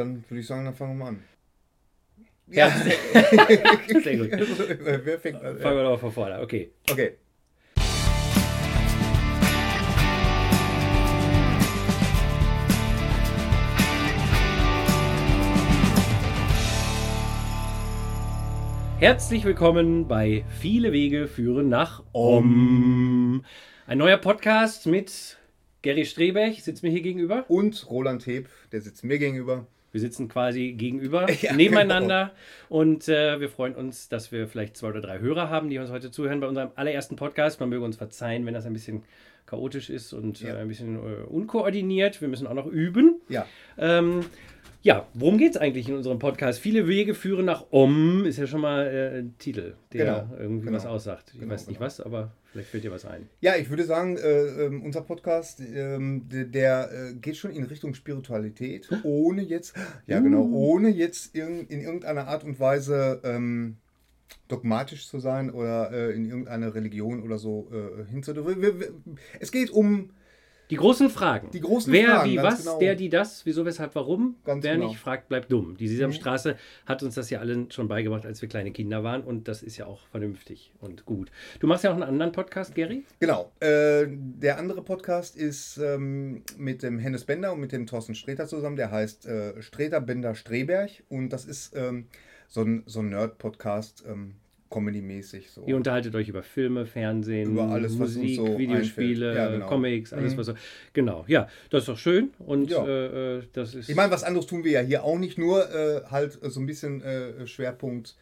Dann würde ich sagen, dann fangen wir mal an. Ja, sehr gut. Wer fängt an? Fangen wir doch von vorne. Okay. Okay. Herzlich willkommen bei Viele Wege führen nach Om. Ein neuer Podcast mit Gary Strebech, sitzt mir hier gegenüber. Und Roland Heb, der sitzt mir gegenüber. Wir sitzen quasi gegenüber, Ja, nebeneinander. Und äh, wir freuen uns, dass wir vielleicht zwei oder drei Hörer haben, die uns heute zuhören bei unserem allerersten Podcast. Man möge uns verzeihen, wenn das ein bisschen chaotisch ist und Ja. äh, ein bisschen äh, unkoordiniert. Wir müssen auch noch üben. Ja. Ähm, ja, worum geht es eigentlich in unserem Podcast? Viele Wege führen nach Om, ist ja schon mal äh, ein Titel, der Genau, irgendwie genau. was aussagt. Ich Genau, weiß nicht genau. was, aber vielleicht fällt dir was ein. Ja, ich würde sagen, äh, ähm, unser Podcast, ähm, der, der äh, geht schon in Richtung Spiritualität, ohne jetzt, ja genau, ohne jetzt irg in irgendeiner Art und Weise ähm, dogmatisch zu sein oder äh, in irgendeine Religion oder so äh, wir- Es geht um, Die großen Fragen. Die großen Wer, Fragen, wie, was, genau. der, die, das, wieso, weshalb, warum. Ganz Wer genau. nicht fragt, bleibt dumm. Die Sesamstraße hat uns das ja allen schon beigebracht, als wir kleine Kinder waren und das ist ja auch vernünftig und gut. Du machst ja auch einen anderen Podcast, Gary? genau, äh, der andere Podcast ist ähm, mit dem Hennes Bender und mit dem Thorsten Streter zusammen, der heißt äh, Streter Bender Streberg und das ist ähm, so ein, so ein Nerd-Podcast, ähm, Comedy-mäßig. So. Ihr unterhaltet euch über Filme, Fernsehen, Über alles, Musik, so Videospiele. Ja, genau. Comics, alles Mhm. was so. Genau, ja, das ist doch schön und Ja. äh, äh, das ist. Ich meine, was anderes tun wir ja hier auch nicht, nur äh, halt äh, so ein bisschen äh, Schwerpunkt,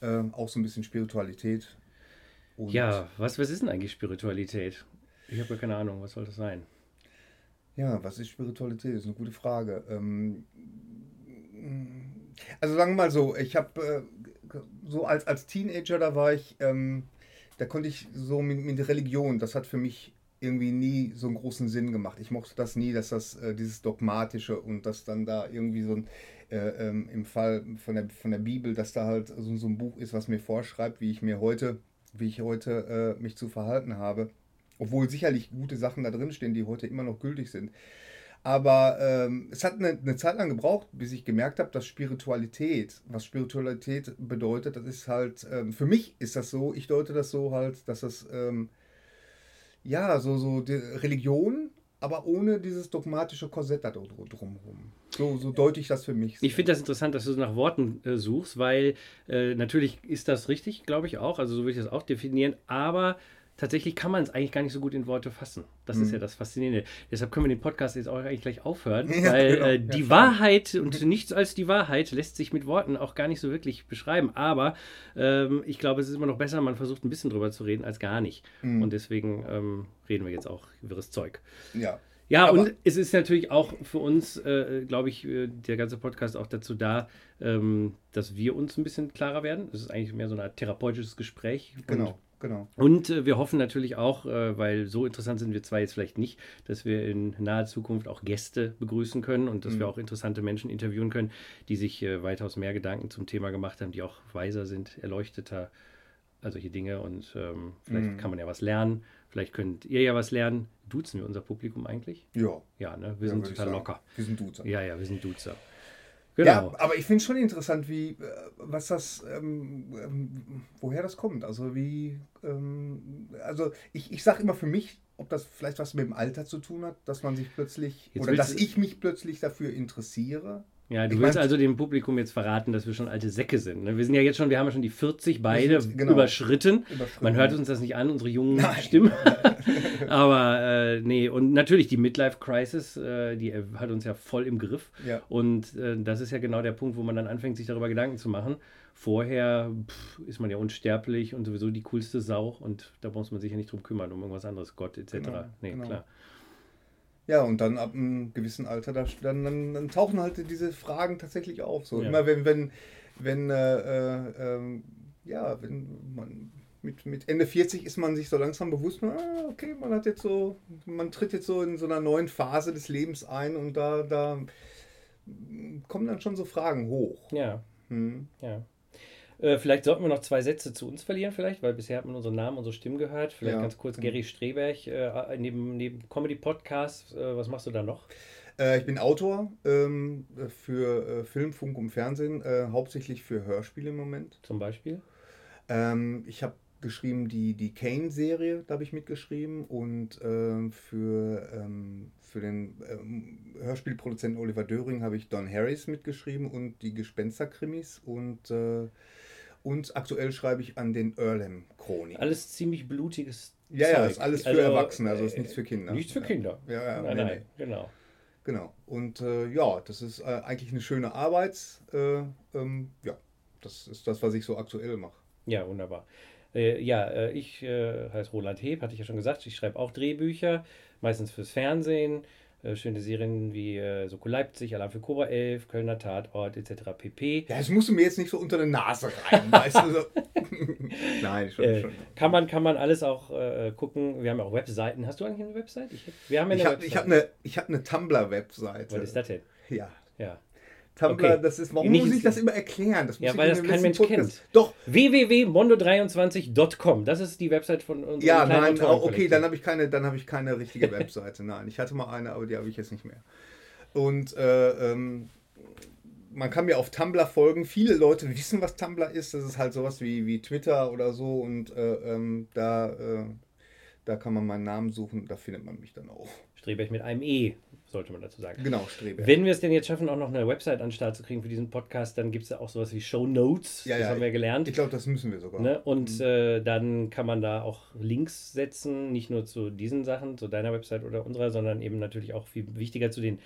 äh, auch so ein bisschen Spiritualität. Und ja, was, was ist denn eigentlich Spiritualität? Ich habe ja keine Ahnung, was soll das sein? Ja, was ist Spiritualität? Das ist eine gute Frage. Ähm, also sagen wir mal so, ich habe äh, so als, als Teenager, da war ich, ähm, da konnte ich so mit, mit Religion, das hat für mich irgendwie nie so einen großen Sinn gemacht. Ich mochte das nie, dass das äh, dieses Dogmatische und dass dann da irgendwie so ein, äh, ähm, im Fall von der, von der Bibel, dass da halt so, so ein Buch ist, was mir vorschreibt, wie ich mir heute, wie ich heute äh, mich zu verhalten habe. Obwohl sicherlich gute Sachen da drin stehen, die heute immer noch gültig sind. Aber ähm, es hat eine, eine Zeit lang gebraucht, bis ich gemerkt habe, dass Spiritualität, was Spiritualität bedeutet, das ist halt, ähm, für mich ist das so, ich deute das so halt, dass das, ähm, ja, so, so Religion, aber ohne dieses dogmatische Korsett da dr- drumherum. So, so deute ich das für mich. Ich finde das interessant, dass du nach Worten äh, suchst, weil äh, natürlich ist das richtig, glaube ich auch. Also so würde ich das auch definieren. Aber tatsächlich kann man es eigentlich gar nicht so gut in Worte fassen. Das ist ja das Faszinierende. Deshalb können wir den Podcast jetzt auch eigentlich gleich aufhören, Ja, weil genau. äh, Ja, die schade. Wahrheit und nichts als die Wahrheit lässt sich mit Worten auch gar nicht so wirklich beschreiben. Aber ähm, ich glaube, es ist immer noch besser, man versucht ein bisschen drüber zu reden, als gar nicht. Mhm. Und deswegen ähm, reden wir jetzt auch wirres Zeug. Ja. Ja, Aber- und es ist natürlich auch für uns, äh, glaube ich, äh, der ganze Podcast auch dazu da, ähm, dass wir uns ein bisschen klarer werden. Es ist eigentlich mehr so Art therapeutisches Gespräch. Genau, genau. Und, äh, wir hoffen natürlich auch, äh, weil so interessant sind wir zwei jetzt vielleicht nicht, dass wir in naher Zukunft auch Gäste begrüßen können und dass Mhm. wir auch interessante Menschen interviewen können, die sich äh, weitaus mehr Gedanken zum Thema gemacht haben, die auch weiser sind, erleuchteter, also solche Dinge. Und ähm, vielleicht Mhm. kann man ja was lernen. Vielleicht könnt ihr ja was lernen. Duzen wir unser Publikum eigentlich? Ja. Ja, ne? Wir ja, sind total locker. Wir sind Duzer. Ja, ja, wir sind Duzer. Ja, Genau. aber ich finde schon interessant, wie, äh, was das, ähm, ähm, woher das kommt. Also wie, ähm, also ich, ich sage immer für mich, ob das vielleicht was mit dem Alter zu tun hat, dass man sich plötzlich, Jetzt oder dass ich mich plötzlich dafür interessiere. Ja, du ich willst mein- also dem Publikum jetzt verraten, dass wir schon alte Säcke sind. Ne? Wir sind ja jetzt schon, wir haben ja schon die 40 beide sind- genau. überschritten. Überschritten. Man hört uns das nicht an, unsere jungen Nein. Stimmen. Aber äh, nee, und natürlich die Midlife Crisis, äh, die äh, hat uns ja voll im Griff. Ja. Und äh, das ist ja genau der Punkt, wo man dann anfängt, sich darüber Gedanken zu machen. Vorher pff, ist man ja unsterblich und sowieso die coolste Sau und da muss man sich ja nicht drum kümmern, um irgendwas anderes, Gott etc. Genau, nee, genau. klar. Ja, und dann ab einem gewissen Alter, da, dann, dann, dann tauchen halt diese Fragen tatsächlich auf. So Ja. immer wenn, wenn, wenn, äh, äh, ähm, ja, wenn man mit, mit Ende 40 ist man sich so langsam bewusst, ah, okay, man hat jetzt so, man tritt jetzt so in so einer neuen Phase des Lebens ein und da, da kommen dann schon so Fragen hoch. Ja, Hm. ja. Äh, vielleicht sollten wir noch zwei Sätze zu uns verlieren, vielleicht, weil bisher hat man unseren Namen, unsere Stimmen gehört. Vielleicht Ja, ganz kurz, genau. Gary Streberg, äh, neben, neben Comedy-Podcast, äh, was machst du da noch? Ich bin Autor ähm, für Film, Funk und Fernsehen, hauptsächlich für Hörspiele im Moment. Zum Beispiel? Ähm, ich habe geschrieben die, die Kane-Serie, da habe ich mitgeschrieben und ähm, für, ähm, für den ähm, Hörspielproduzenten Oliver Döring habe ich Don Harris mitgeschrieben und die Gespenster-Krimis und, äh, und aktuell schreibe ich an den Earlham-Chroniken. Alles ziemlich blutiges Ja, ja, ist alles für Also, Erwachsene, also ist äh, nichts für Kinder. Nichts für Kinder. Ja, ja, nein, nee, nein, nee. genau. Genau. Und äh, ja, das ist äh, eigentlich eine schöne Arbeit. Äh, ähm, ja, das ist das, was ich so aktuell mache. Ja, wunderbar. Äh, ja, äh, ich äh, heiße Roland Heb, hatte ich ja schon gesagt. Ich schreibe auch Drehbücher, meistens fürs Fernsehen. Äh, schöne Serien wie äh, Soko Leipzig, Alarm für Cobra 11, Kölner Tatort etc. pp. Ja, das musst du mir jetzt nicht so unter die Nase rein, weißt du? So. Nein, schon, Äh, schon. kann, man, kann man alles auch äh, gucken. Wir haben ja auch Webseiten. Hast du eigentlich eine Website? Ich, hab- wir haben ja eine Ich habe hab eine, ich hab eine Tumblr-Webseite. Was ist das denn? Ja. Ja. Tumblr, Okay. das ist, warum Nicht- muss ich das immer erklären? Das muss Ja, ich weil das kein Mensch kennt. Doch, www.mondo23.com. Das ist die Website von unserem ja, nein, oh, okay, dann habe ich keine, dann habe ich keine richtige Webseite. Nein, ich hatte mal eine, aber die habe ich jetzt nicht mehr. Und äh, ähm, man kann mir auf Tumblr folgen. Viele Leute wissen, was Tumblr ist. Das ist halt sowas wie, wie Twitter oder so. Und äh, ähm, da, äh, da kann man meinen Namen suchen. Da findet man mich dann auch. Streberg mit einem E, sollte man dazu sagen. Genau, Strebe. Wenn wir es denn jetzt schaffen, auch noch eine Website an den Start zu kriegen für diesen Podcast, dann gibt es ja auch sowas wie Show Notes. Ja, das ja, haben wir gelernt. Ich glaube, das müssen wir sogar. Ne? Und äh, dann kann man da auch Links setzen, nicht nur zu diesen Sachen, zu deiner Website oder unserer, sondern eben natürlich auch viel wichtiger zu den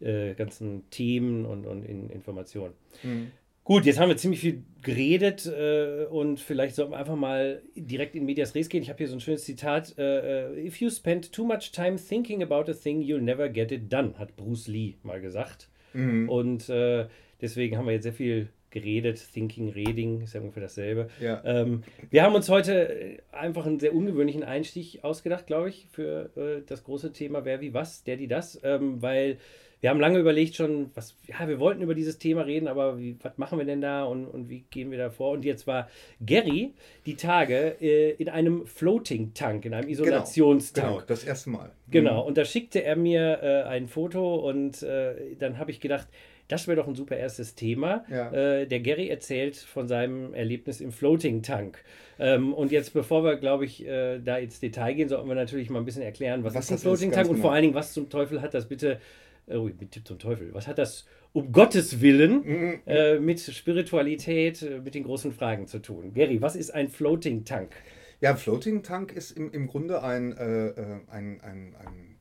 äh, ganzen Themen und, und in Informationen. Mhm. Gut, jetzt haben wir ziemlich viel geredet äh, und vielleicht sollten wir einfach mal direkt in Medias Res gehen. Ich habe hier so ein schönes Zitat. Äh, äh, If you spend too much time thinking about a thing, you'll never get it done, hat Bruce Lee mal gesagt. Mhm. Und äh, deswegen haben wir jetzt sehr viel geredet. Thinking, Reading ist ja ungefähr dasselbe. Ja. Ähm, wir haben uns heute äh, einfach einen sehr ungewöhnlichen Einstieg ausgedacht, glaube ich, für äh, das große Thema Wer, wie, was, der, die, das, ähm, weil wir haben lange überlegt schon, was, ja, wir wollten über dieses Thema reden, aber wie, was machen wir denn da und, und wie gehen wir da vor? Und jetzt war Gary die Tage äh, in einem Floating Tank, in einem Genau, Isolationstank. genau, das erste Mal. Genau, und da schickte er mir äh, ein Foto und äh, dann habe ich gedacht, das wäre doch ein super erstes Thema. Ja. Äh, der Gary erzählt von seinem Erlebnis im Floating Tank. Ähm, und jetzt, bevor wir, glaube ich, äh, da ins Detail gehen, sollten wir natürlich mal ein bisschen erklären, was, Was ist ein Floating Tank und genau. vor allen Dingen, was zum Teufel hat das bitte, oh, mit Tipp zum Teufel, was hat das um Gottes Willen Mhm. äh, mit Spiritualität, äh, mit den großen Fragen zu tun? Gary, was ist ein Floating Tank? Ja, Floating Tank ist im, im Grunde ein, äh, äh, ein, ein, ein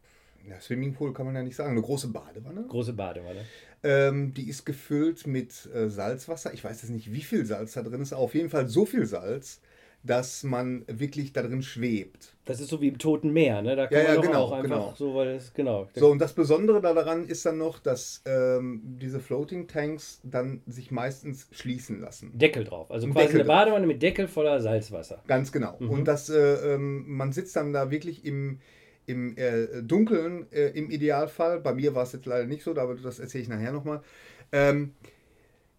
ja, Swimmingpool, kann man ja nicht sagen, eine große Badewanne. Große Badewanne. Ähm, die ist gefüllt mit äh, Salzwasser. Ich weiß jetzt nicht, wie viel Salz da drin ist, aber auf jeden Fall so viel Salz, dass man wirklich da drin schwebt. Das ist so wie im Toten Meer, ne? Da kann Ja, man ja, doch genau, auch einfach genau. so, weil es, genau. So, und das Besondere daran ist dann noch, dass ähm, diese Floating Tanks dann sich meistens schließen lassen. Deckel drauf. Also quasi Deckel eine drauf. Badewanne mit Deckel voller Salzwasser. Ganz genau. Mhm. Und das, äh, ähm, man sitzt dann da wirklich im, im äh, Dunkeln, äh, im Idealfall. Bei mir war es jetzt leider nicht so, aber das erzähle ich nachher nochmal. Ähm,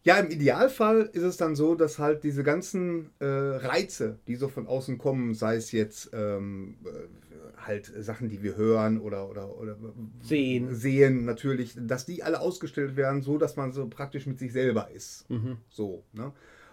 ja, im Idealfall ist es dann so, dass halt diese ganzen äh, Reize, die so von außen kommen, sei es jetzt ähm, äh, halt Sachen, die wir hören oder, oder, oder Sehen. sehen natürlich, dass die alle ausgestellt werden, so dass man so praktisch mit sich selber ist. Mhm. So, ne?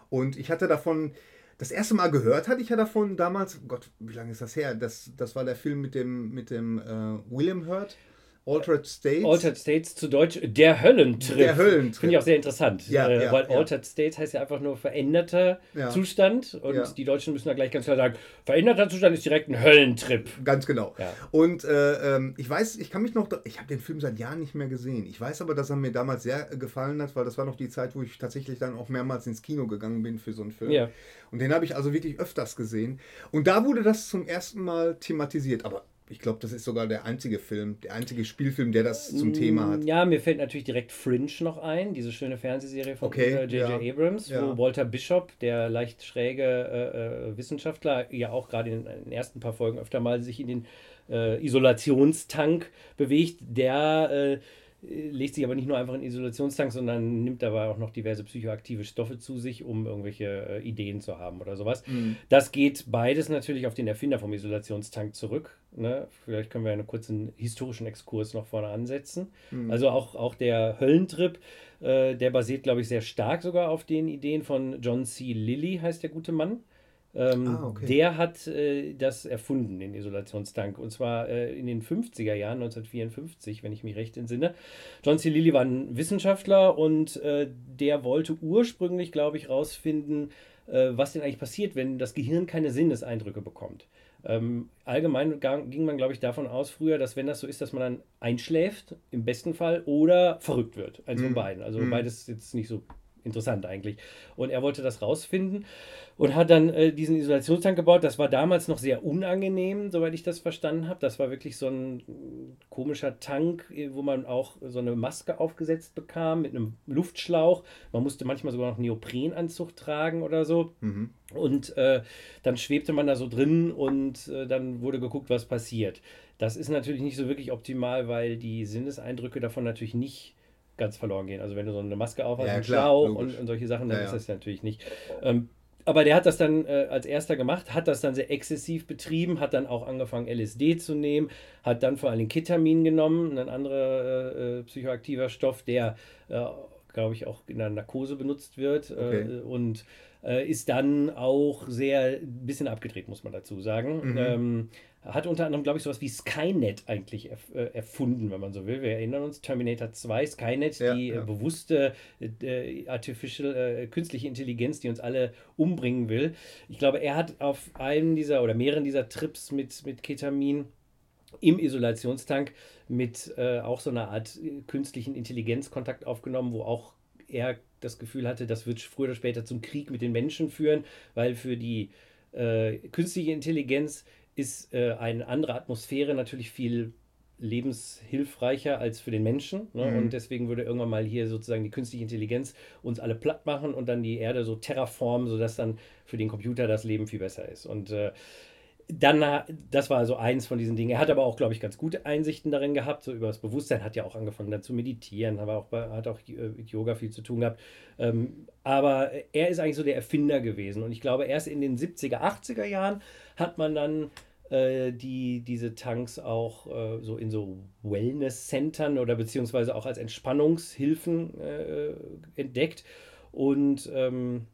Und ich hatte davon, das erste Mal gehört hatte ich ja davon damals, Gott, wie lange ist das her? Das, das war der Film mit dem, mit dem äh, William Hurt, Altered States. Altered States zu Deutsch der Höllentrip. Der Höllentrip. Finde ich auch sehr interessant. Ja, äh, ja, weil ja. Altered States heißt ja einfach nur veränderter. Zustand. Und die Deutschen müssen da gleich ganz klar sagen, veränderter Zustand ist direkt ein Höllentrip. Ganz genau. Und äh, ähm, ich weiß, ich kann mich noch, ich habe den Film seit Jahren nicht mehr gesehen. Ich weiß aber, dass er mir damals sehr äh, gefallen hat, weil das war noch die Zeit, wo ich tatsächlich dann auch mehrmals ins Kino gegangen bin für so einen Film. Ja. Und den habe ich also wirklich öfters gesehen. Und da wurde das zum ersten Mal thematisiert. Aber ich glaube, das ist sogar der einzige Film, der einzige Spielfilm, der das zum Thema hat. Mm, Ja, mir fällt natürlich direkt Fringe noch ein, diese schöne Fernsehserie von Okay, äh, J.J. ja. Abrams, Ja. wo Walter Bishop, der leicht schräge äh, äh, Wissenschaftler, ja auch gerade in den ersten paar Folgen öfter mal sich in den äh, Isolationstank bewegt, der äh, legt sich aber nicht nur einfach in Isolationstank, sondern nimmt dabei auch noch diverse psychoaktive Stoffe zu sich, um irgendwelche äh, Ideen zu haben oder sowas. Mhm. Das geht beides natürlich auf den Erfinder vom Isolationstank zurück. Ne? Vielleicht können wir einen kurzen historischen Exkurs noch vorne ansetzen. Mhm. Also auch, auch der Höllentrip, äh, der basiert, glaube ich, sehr stark sogar auf den Ideen von John C. Lilly, heißt der gute Mann. Ähm, ah, okay. Der hat äh, das erfunden, den Isolationstank. Und zwar äh, in den 50er Jahren, 1954, wenn ich mich recht entsinne. John C. Lilly war ein Wissenschaftler und äh, der wollte ursprünglich, glaube ich, rausfinden, äh, was denn eigentlich passiert, wenn das Gehirn keine Sinneseindrücke bekommt. Ähm, allgemein ging man, glaube ich, davon aus früher, dass wenn das so ist, dass man dann einschläft, im besten Fall, oder verrückt wird. Also mhm. beiden. Also mhm. beides jetzt nicht so interessant eigentlich. Und er wollte das rausfinden und hat dann äh, diesen Isolationstank gebaut. Das war damals noch sehr unangenehm, soweit ich das verstanden habe. Das war wirklich so ein komischer Tank, äh, wo man auch so eine Maske aufgesetzt bekam mit einem Luftschlauch. Man musste manchmal sogar noch einen Neoprenanzug tragen oder so. Mhm. Und äh, dann schwebte man da so drin und äh, dann wurde geguckt, was passiert. Das ist natürlich nicht so wirklich optimal, weil die Sinneseindrücke davon natürlich nicht ganz verloren gehen. Also wenn du so eine Maske aufhast, ja, einen Schlauch und, und, solche Sachen, dann ja, ist das ja natürlich nicht. Ähm, aber der hat das dann äh, als erster gemacht, hat das dann sehr exzessiv betrieben, hat dann auch angefangen LSD zu nehmen, hat dann vor allem Ketamin genommen, ein anderer äh, äh, psychoaktiver Stoff, der, äh, glaube ich, auch in der Narkose benutzt wird äh, okay. und äh, ist dann auch sehr ein bisschen abgedreht, muss man dazu sagen. Mhm. Ähm, hat unter anderem, glaube ich, sowas wie Skynet eigentlich erf äh, erfunden, wenn man so will. Wir erinnern uns, Terminator 2, Skynet, ja, die ja. Äh, bewusste äh, artificial, äh, künstliche Intelligenz, die uns alle umbringen will. Ich glaube, er hat auf einem dieser oder mehreren dieser Trips mit, mit Ketamin im Isolationstank mit äh, auch so einer Art äh, künstlichen Intelligenz Kontakt aufgenommen, wo auch er das Gefühl hatte, das wird früher oder später zum Krieg mit den Menschen führen, weil für die künstliche Intelligenz ist äh, eine andere Atmosphäre natürlich viel lebenshilfreicher als für den Menschen. Ne? Mhm. Und deswegen würde irgendwann mal hier sozusagen die künstliche Intelligenz uns alle platt machen und dann die Erde so terraformen, sodass dann für den Computer das Leben viel besser ist. Und äh, dann, das war also eins von diesen Dingen. Er hat aber auch, glaube ich, ganz gute Einsichten darin gehabt, so über das Bewusstsein, hat ja auch angefangen dann zu meditieren, aber auch hat auch mit Yoga viel zu tun gehabt. Ähm, aber er ist eigentlich so der Erfinder gewesen. Und ich glaube, erst in den 70er, 80er Jahren hat man dann äh, die diese Tanks auch äh, so in so Wellness-Centern oder beziehungsweise auch als Entspannungshilfen äh, entdeckt. Und ähm,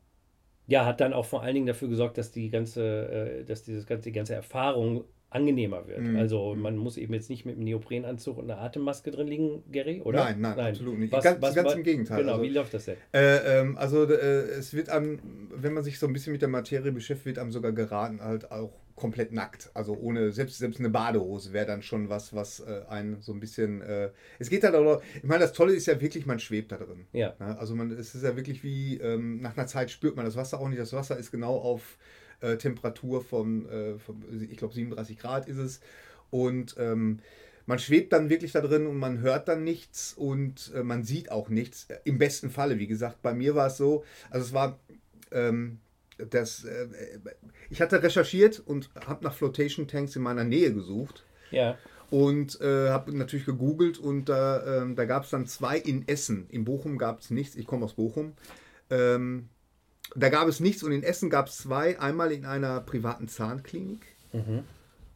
ja, hat dann auch vor allen Dingen dafür gesorgt, dass die ganze, äh, dass dieses ganze, die ganze Erfahrung angenehmer wird. Mhm. Also man muss eben jetzt nicht mit einem Neoprenanzug und einer Atemmaske drin liegen, Gary, oder? Nein, nein, nein. absolut nicht. Was, ganz, was, ganz im Gegenteil. Genau, also, wie läuft das denn? Äh, ähm, also äh, es wird einem, wenn man sich so ein bisschen mit der Materie beschäftigt, wird einem sogar geraten, halt auch komplett nackt. Also ohne, selbst, selbst eine Badehose wäre dann schon was, was äh, einen so ein bisschen. Äh, es geht halt auch, ich meine, das Tolle ist ja wirklich, man schwebt da drin. Ja. ja also man, es ist ja wirklich wie, ähm, nach einer Zeit spürt man das Wasser auch nicht. Das Wasser ist genau auf äh, Temperatur von, äh, von ich glaube 37 Grad ist es. Und ähm, man schwebt dann wirklich da drin und man hört dann nichts und äh, man sieht auch nichts. Im besten Falle, wie gesagt, bei mir war es so, also es war, ähm, das, äh, ich hatte recherchiert und habe nach Flotation Tanks in meiner Nähe gesucht. Ja. Und äh, habe natürlich gegoogelt und da, äh, da gab es dann zwei in Essen. In Bochum gab es nichts. Ich komme aus Bochum. Ähm, da gab es nichts und in Essen gab es zwei. Einmal in einer privaten Zahnklinik mhm.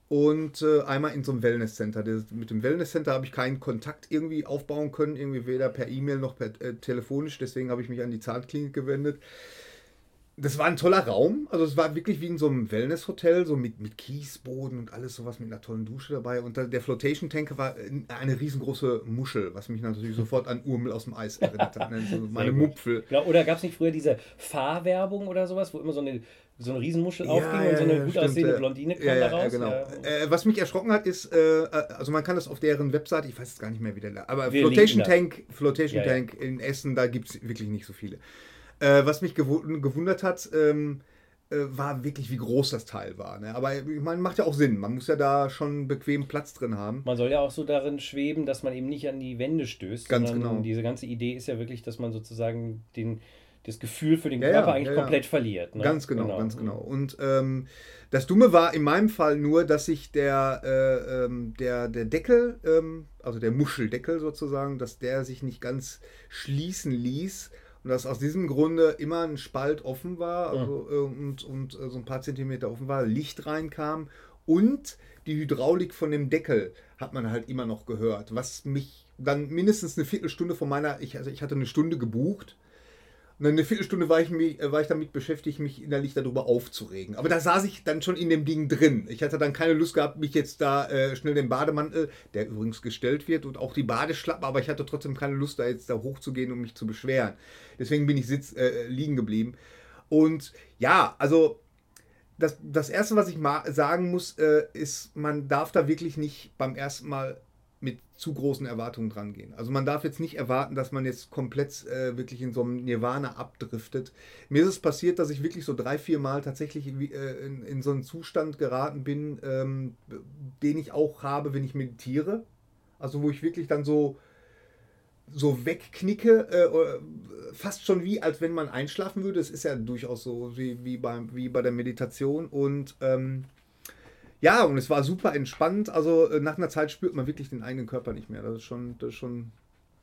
und äh, einmal in so einem Wellnesscenter. Mit dem Wellnesscenter habe ich keinen Kontakt irgendwie aufbauen können, irgendwie weder per E-Mail noch per äh, telefonisch. Deswegen habe ich mich an die Zahnklinik gewendet das war ein toller Raum. Also es war wirklich wie in so einem Wellness-Hotel, so mit, mit Kiesboden und alles sowas mit einer tollen Dusche dabei. Und der Flotation Tank war eine riesengroße Muschel, was mich natürlich sofort an Urmel aus dem Eis erinnert hat. Ne? So meine Mupfel. Oder gab es nicht früher diese Fahrwerbung oder sowas, wo immer so eine so eine Riesenmuschel ja, aufging ja, und so eine gut stimmt, aussehende Blondine kam ja, da raus. genau. Äh, was mich erschrocken hat, ist, äh, äh, also man kann das auf deren Webseite, ich weiß jetzt gar nicht mehr, wie der, aber Wir Flotation Tank, Flotation Tank in Essen, da gibt es wirklich nicht so viele. Äh, was mich gewundert hat, ähm, äh, war wirklich, wie groß das Teil war. Ne? Aber ich meine, macht ja auch Sinn. Man muss ja da schon bequem Platz drin haben. Man soll ja auch so darin schweben, dass man eben nicht an die Wände stößt. Ganz genau. Diese ganze Idee ist ja wirklich, dass man sozusagen den, das Gefühl für den Ja, Körper ja, eigentlich ja, komplett verliert. Ne? Ganz genau, ganz genau. Und ähm, das Dumme war in meinem Fall nur, dass sich der, äh, ähm, der, der Deckel, ähm, also der Muscheldeckel sozusagen, dass der sich nicht ganz schließen ließ. Und dass aus diesem Grunde immer ein Spalt offen war also, äh, und, und äh, so ein paar Zentimeter offen war, Licht reinkam und die Hydraulik von dem Deckel hat man halt immer noch gehört, was mich dann mindestens eine Viertelstunde von meiner, ich, also ich hatte eine Stunde gebucht, eine Viertelstunde war ich, mich, äh, war ich damit beschäftigt, mich innerlich darüber aufzuregen. Aber da saß ich dann schon in dem Ding drin. Ich hatte dann keine Lust gehabt, mich jetzt da äh, schnell den Bademantel, der übrigens gestellt wird, und auch die Badeschlappe, aber ich hatte trotzdem keine Lust, da jetzt da hochzugehen und mich zu beschweren. Deswegen bin ich sitz, äh, liegen geblieben. Und ja, also das, das Erste, was ich mal sagen muss, äh, ist, man darf da wirklich nicht beim ersten Mal mit zu großen Erwartungen dran gehen. Also man darf jetzt nicht erwarten, dass man jetzt komplett äh, wirklich in so einem Nirvana abdriftet. Mir ist es passiert, dass ich wirklich so drei, vier Mal tatsächlich äh, in, in so einen Zustand geraten bin, ähm, den ich auch habe, wenn ich meditiere. Also wo ich wirklich dann so so wegknicke, äh, oder fast schon wie, als wenn man einschlafen würde. Es ist ja durchaus so wie, wie, beim, wie bei der Meditation. Und ähm, ja, und es war super entspannt. Also äh, nach einer Zeit spürt man wirklich den eigenen Körper nicht mehr. Das ist schon, das ist schon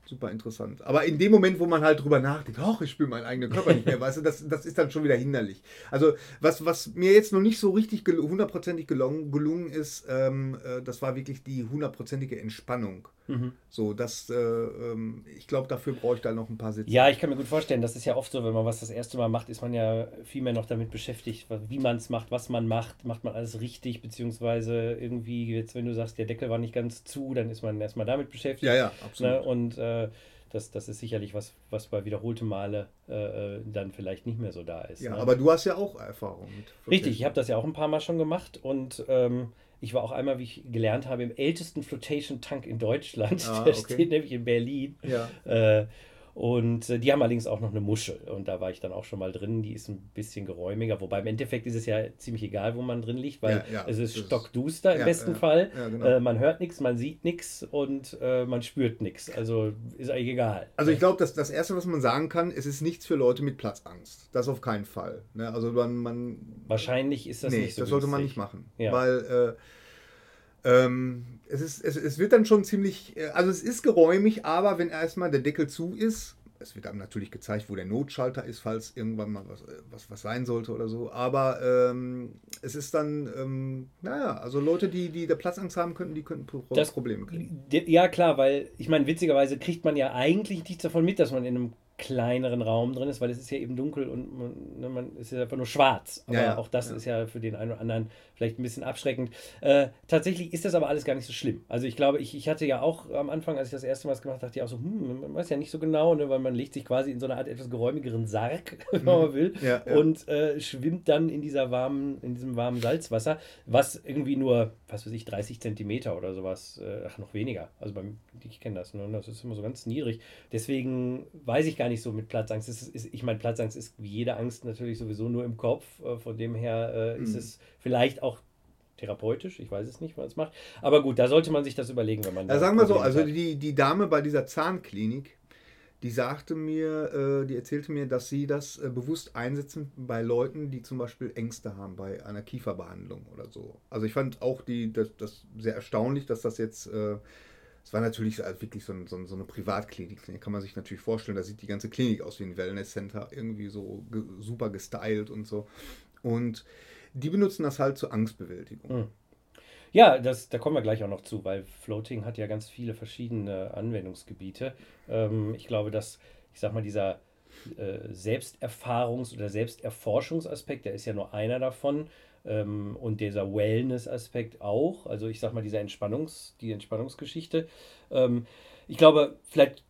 super interessant. Aber in dem Moment, wo man halt drüber nachdenkt, ach, ich spüre meinen eigenen Körper nicht mehr, weißt du, das, das ist dann schon wieder hinderlich. Also was, was mir jetzt noch nicht so richtig hundertprozentig gelungen, gelungen ist, ähm, äh, das war wirklich die hundertprozentige Entspannung. Mhm. So, das, äh, ähm, ich glaube, dafür brauche ich da noch ein paar Sitze. Ja, ich kann mir gut vorstellen, das ist ja oft so, wenn man was das erste Mal macht, ist man ja viel mehr noch damit beschäftigt, wie man es macht, was man macht, macht man alles richtig, beziehungsweise irgendwie, jetzt wenn du sagst, der Deckel war nicht ganz zu, dann ist man erstmal damit beschäftigt. ja, ja, absolut. Ne? Und äh, das, das ist sicherlich was, was bei wiederholte Male äh, äh, dann vielleicht nicht mehr so da ist. Ja, ne? aber du hast ja auch Erfahrung mit. Richtig, ich habe das ja auch ein paar Mal schon gemacht und ähm, ich war auch einmal, wie ich gelernt habe, im ältesten Flotation-Tank in Deutschland. Ah, Der okay. steht nämlich in Berlin. Ja. Äh, und äh, die haben allerdings auch noch eine Muschel. Und da war ich dann auch schon mal drin. Die ist ein bisschen geräumiger. Wobei im Endeffekt ist es ja ziemlich egal, wo man drin liegt, weil Ja, ja, es ist das ist- stockduster im besten Fall. genau. äh, man hört nichts, man sieht nichts und äh, man spürt nichts. Also ist eigentlich egal. Also ich glaube, das, das Erste, was man sagen kann, es ist nichts für Leute mit Platzangst. Das auf keinen Fall. Ne? Also man, man Wahrscheinlich ist das nee, nicht so das sollte man nicht machen. Weil äh, ähm, es, ist, es, es wird dann schon ziemlich, äh, also es ist geräumig, aber wenn erstmal der Deckel zu ist, es wird einem natürlich gezeigt, wo der Notschalter ist, falls irgendwann mal was, äh, was, was sein sollte oder so. Aber ähm, es ist dann, ähm, naja, also Leute, die, die da Platzangst haben könnten, die könnten Pro Das- Probleme kriegen. Ja, klar, weil ich meine, witzigerweise kriegt man ja eigentlich nichts davon mit, dass man in einem kleineren Raum drin ist, weil es ist ja eben dunkel und man, ne, man ist ja einfach nur schwarz. Aber Ja, ja, auch das ja. ist ja für den einen oder anderen vielleicht ein bisschen abschreckend. Äh, tatsächlich ist das aber alles gar nicht so schlimm. Also ich glaube, ich, ich hatte ja auch am Anfang, als ich das erste Mal gemacht habe, dachte ich auch so, hm, man weiß ja nicht so genau, ne, weil man legt sich quasi in so eine Art etwas geräumigeren Sarg, wenn man will, Mhm. Ja. und äh, schwimmt dann in dieser warmen, in diesem warmen Salzwasser, was irgendwie nur, was weiß ich, 30 Zentimeter oder sowas, äh, ach noch weniger. Also beim, ich kenne das, ne? das ist immer so ganz niedrig. Deswegen weiß ich gar nicht so mit Platzangst. Ist, ist, ich meine, Platzangst ist wie jede Angst natürlich sowieso nur im Kopf. Äh, von dem her äh, ist Mhm. es vielleicht auch therapeutisch, ich weiß es nicht, was es macht. Aber gut, da sollte man sich das überlegen, wenn man Ja, da sagen wir so, also die, die Dame bei dieser Zahnklinik, die sagte mir, äh, die erzählte mir, dass sie das äh, bewusst einsetzen bei Leuten, die zum Beispiel Ängste haben bei einer Kieferbehandlung oder so. Also ich fand auch die, das, das sehr erstaunlich, dass das jetzt, äh, es war natürlich also wirklich so, ein, so, ein- so eine Privatklinik. Da kann man sich natürlich vorstellen, da sieht die ganze Klinik aus wie ein Wellnesscenter, irgendwie so ge super gestylt und so. Und die benutzen das halt zur Angstbewältigung. Hm. Ja, das, da kommen wir gleich auch noch zu, weil Floating hat ja ganz viele verschiedene Anwendungsgebiete. Ähm, ich glaube, dass, ich sag mal, dieser äh, Selbsterfahrungs- oder Selbsterforschungsaspekt, der ist ja nur einer davon. Ähm, und dieser Wellness-Aspekt auch. Also ich sag mal, dieser Entspannungs-, die Entspannungsgeschichte. Ähm, ich glaube, vielleicht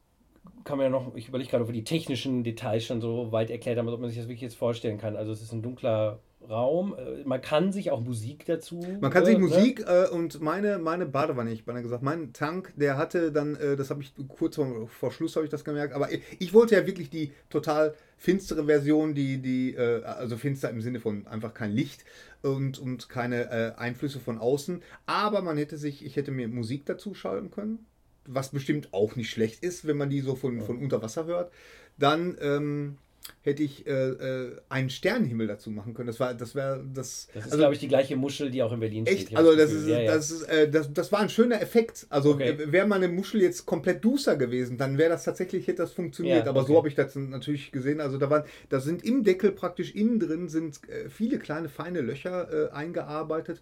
kann man ja noch, ich überlege gerade, ob wir die technischen Details schon so weit erklärt haben, ob man sich das wirklich jetzt vorstellen kann. Also es ist ein dunkler Raum. Äh, Man kann sich auch Musik dazu. Man kann sich äh, ne? Musik äh, und meine, meine Badewanne, ich habe gesagt, mein Tank, der hatte dann, äh, das habe ich kurz vor, vor Schluss habe ich das gemerkt, aber ich, ich wollte ja wirklich die total finstere Version, die, die, äh, also finster im Sinne von einfach kein Licht und, und keine Einflüsse von außen, aber man hätte sich, ich hätte mir Musik dazu schalten können, was bestimmt auch nicht schlecht ist, wenn man die so von, von unter Wasser hört. Dann, ähm, hätte ich äh, äh, einen Sternenhimmel dazu machen können. Das war, das wäre das. Das ist, also, glaube ich, die gleiche Muschel, die auch in Berlin echt? steht. Also das ist, ja, ja. das ist, äh, das, das war ein schöner Effekt. Also okay. wäre meine Muschel jetzt komplett duster gewesen, dann wäre das tatsächlich hätte das funktioniert. Ja, Aber okay. so habe ich das natürlich gesehen. Also da waren, da sind im Deckel praktisch innen drin sind äh, viele kleine feine Löcher äh, eingearbeitet.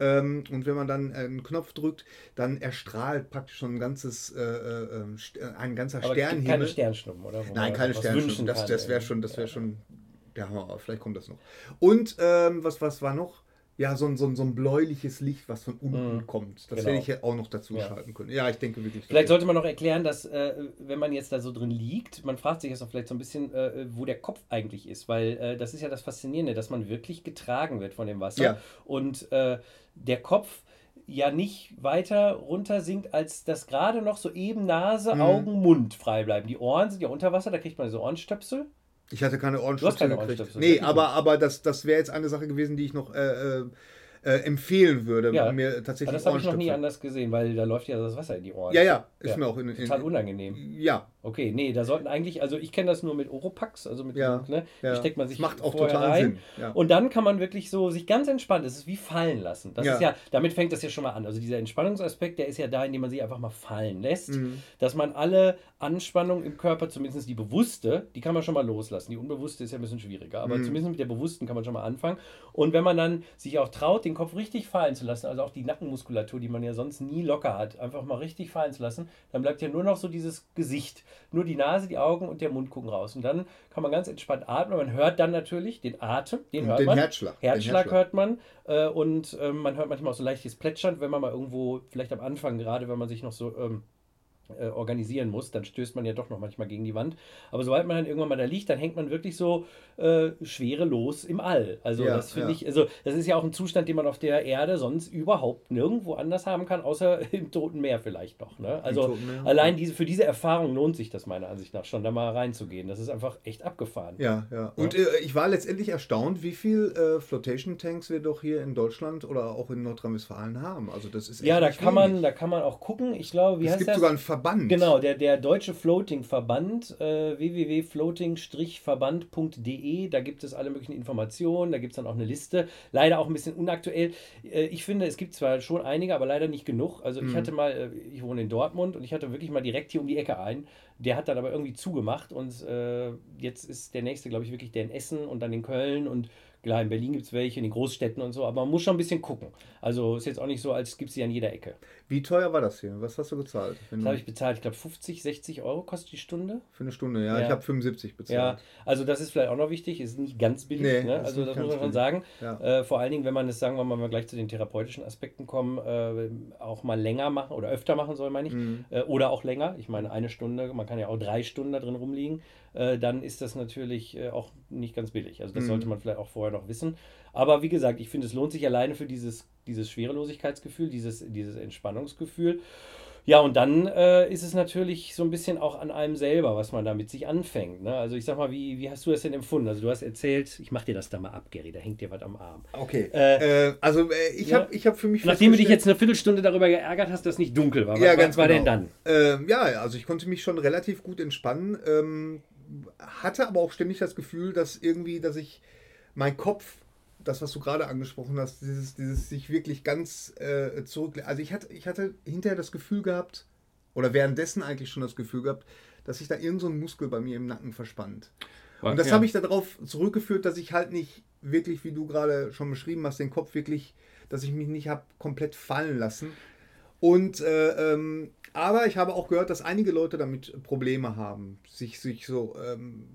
Ähm, und wenn man dann einen Knopf drückt, dann erstrahlt praktisch schon ein ganzes, äh, äh, äh ein ganzer Aber Sternhimmel. Keine Sternschnuppen, oder? Wo Nein, keine Sternschnuppen. Das, das wäre schon, das wäre ja. schon der Hammer. Vielleicht kommt das noch. Und ähm, was, was war noch? ja, so ein, so, ein, so ein bläuliches Licht, was von unten mhm. kommt. Das genau. hätte ich ja auch noch dazu ja. schalten können. Ja, ich denke wirklich. Vielleicht sollte man noch erklären, dass, äh, wenn man jetzt da so drin liegt, man fragt sich jetzt auch vielleicht so ein bisschen, äh, wo der Kopf eigentlich ist, weil äh, das ist ja das Faszinierende, dass man wirklich getragen wird von dem Wasser. Ja. Und äh, der Kopf ja nicht weiter runter sinkt, als dass gerade noch so eben Nase, mhm. Augen, Mund frei bleiben. Die Ohren sind ja unter Wasser, da kriegt man so Ohrenstöpsel. Ich hatte keine Ohrenstöpsel gekriegt. Nee, aber, aber das, das wäre jetzt eine Sache gewesen, die ich noch äh, äh äh, empfehlen würde. Ja, mir tatsächlich aber das habe ich noch nie anders gesehen, weil da läuft ja das Wasser in die Ohren. Ja, ja, ist ja. mir auch in, in, total unangenehm. Ja. Okay, nee, da sollten eigentlich, also ich kenne das nur mit Oropax, also mit ja, dem, ne, ja. steckt man sich macht auch total rein. Sinn. Ja. Und dann kann man wirklich so sich ganz entspannt, das ist wie fallen lassen. Das ja. ist ja, damit fängt das ja schon mal an. Also dieser Entspannungsaspekt, der ist ja da, indem man sich einfach mal fallen lässt, mhm. dass man alle Anspannung im Körper, zumindest die bewusste, die kann man schon mal loslassen. Die unbewusste ist ja ein bisschen schwieriger, aber mhm. zumindest mit der bewussten kann man schon mal anfangen. Und wenn man dann sich auch traut, den Kopf richtig fallen zu lassen, also auch die Nackenmuskulatur, die man ja sonst nie locker hat, einfach mal richtig fallen zu lassen, dann bleibt ja nur noch so dieses Gesicht. Nur die Nase, die Augen und der Mund gucken raus. Und dann kann man ganz entspannt atmen. Man hört dann natürlich den Atem, den hört den man. Herzschlag. Herzschlag. Herzschlag hört man. Äh, und ähm, man hört manchmal auch so leichtes Plätschern, wenn man mal irgendwo, vielleicht am Anfang gerade, wenn man sich noch so ähm, äh, organisieren muss, dann stößt man ja doch noch manchmal gegen die Wand. Aber sobald man dann irgendwann mal da liegt, dann hängt man wirklich so äh, schwerelos im All. Also ja, das finde ja. ich, also das ist ja auch ein Zustand, den man auf der Erde sonst überhaupt nirgendwo anders haben kann, außer im Toten Meer vielleicht noch. Ne? Also allein diese, für diese Erfahrung lohnt sich das meiner Ansicht nach schon, da mal reinzugehen. Das ist einfach echt abgefahren. Ja, ja. Und äh, ich war letztendlich erstaunt, wie viel äh, Flotation Tanks wir doch hier in Deutschland oder auch in Nordrhein-Westfalen haben. Also das ist echt Ja, da kann man, da kann man auch gucken. Ich glaube, wie es heißt gibt das? sogar ein Verband. Genau, der, der Deutsche Floating Verband, äh, www.floating-verband.de, da gibt es alle möglichen Informationen, da gibt es dann auch eine Liste. Leider auch ein bisschen unaktuell. Äh, ich finde, es gibt zwar schon einige, aber leider nicht genug. Also ich mhm. hatte mal, äh, ich wohne in Dortmund und ich hatte wirklich mal direkt hier um die Ecke ein. Der hat dann aber irgendwie zugemacht und äh, jetzt ist der nächste, glaube ich, wirklich der in Essen und dann in Köln und Klar, in Berlin gibt es welche, in den Großstädten und so, aber man muss schon ein bisschen gucken. Also ist jetzt auch nicht so, als gibt es sie an jeder Ecke. Wie teuer war das hier? Was hast du bezahlt? Das habe ich bezahlt. Ich glaube 50, 60 Euro kostet die Stunde. Für eine Stunde, ja. ja. Ich habe 75 bezahlt. Ja, also das ist vielleicht auch noch wichtig. Ist nicht ganz billig. Nee, ne? Also das muss man schon sagen. Ja. Äh, vor allen Dingen, wenn man es, sagen wir mal, gleich zu den therapeutischen Aspekten kommen, äh, auch mal länger machen oder öfter machen soll, meine ich. Mhm. Äh, oder auch länger. Ich meine, eine Stunde, man kann ja auch drei Stunden da drin rumliegen. Äh, dann ist das natürlich äh, auch nicht ganz billig. Also das mhm. sollte man vielleicht auch vorher noch wissen. Aber wie gesagt, ich finde, es lohnt sich alleine für dieses, dieses Schwerelosigkeitsgefühl, dieses, dieses Entspannungsgefühl. Ja, und dann äh, ist es natürlich so ein bisschen auch an einem selber, was man da mit sich anfängt. Ne? Also ich sag mal, wie, wie hast du das denn empfunden? Also du hast erzählt, ich mach dir das da mal ab, Gary, da hängt dir was am Arm. Okay. Äh, äh, also äh, ich ja, habe ich hab für mich... Nachdem du dich jetzt eine Viertelstunde darüber geärgert hast, dass es nicht dunkel war, was, ja, ganz was war genau. denn dann? Ähm, ja, also ich konnte mich schon relativ gut entspannen. Ähm, hatte aber auch ständig das Gefühl, dass irgendwie, dass ich mein Kopf, das, was du gerade angesprochen hast, dieses, dieses sich wirklich ganz äh, zurück. Also ich hatte, ich hatte hinterher das Gefühl gehabt, oder währenddessen eigentlich schon das Gefühl gehabt, dass sich da irgend so ein Muskel bei mir im Nacken verspannt. Und das ja. habe ich darauf zurückgeführt, dass ich halt nicht wirklich, wie du gerade schon beschrieben hast, den Kopf wirklich, dass ich mich nicht habe komplett fallen lassen. Und äh, ähm, aber ich habe auch gehört, dass einige Leute damit Probleme haben, sich, sich so. Ähm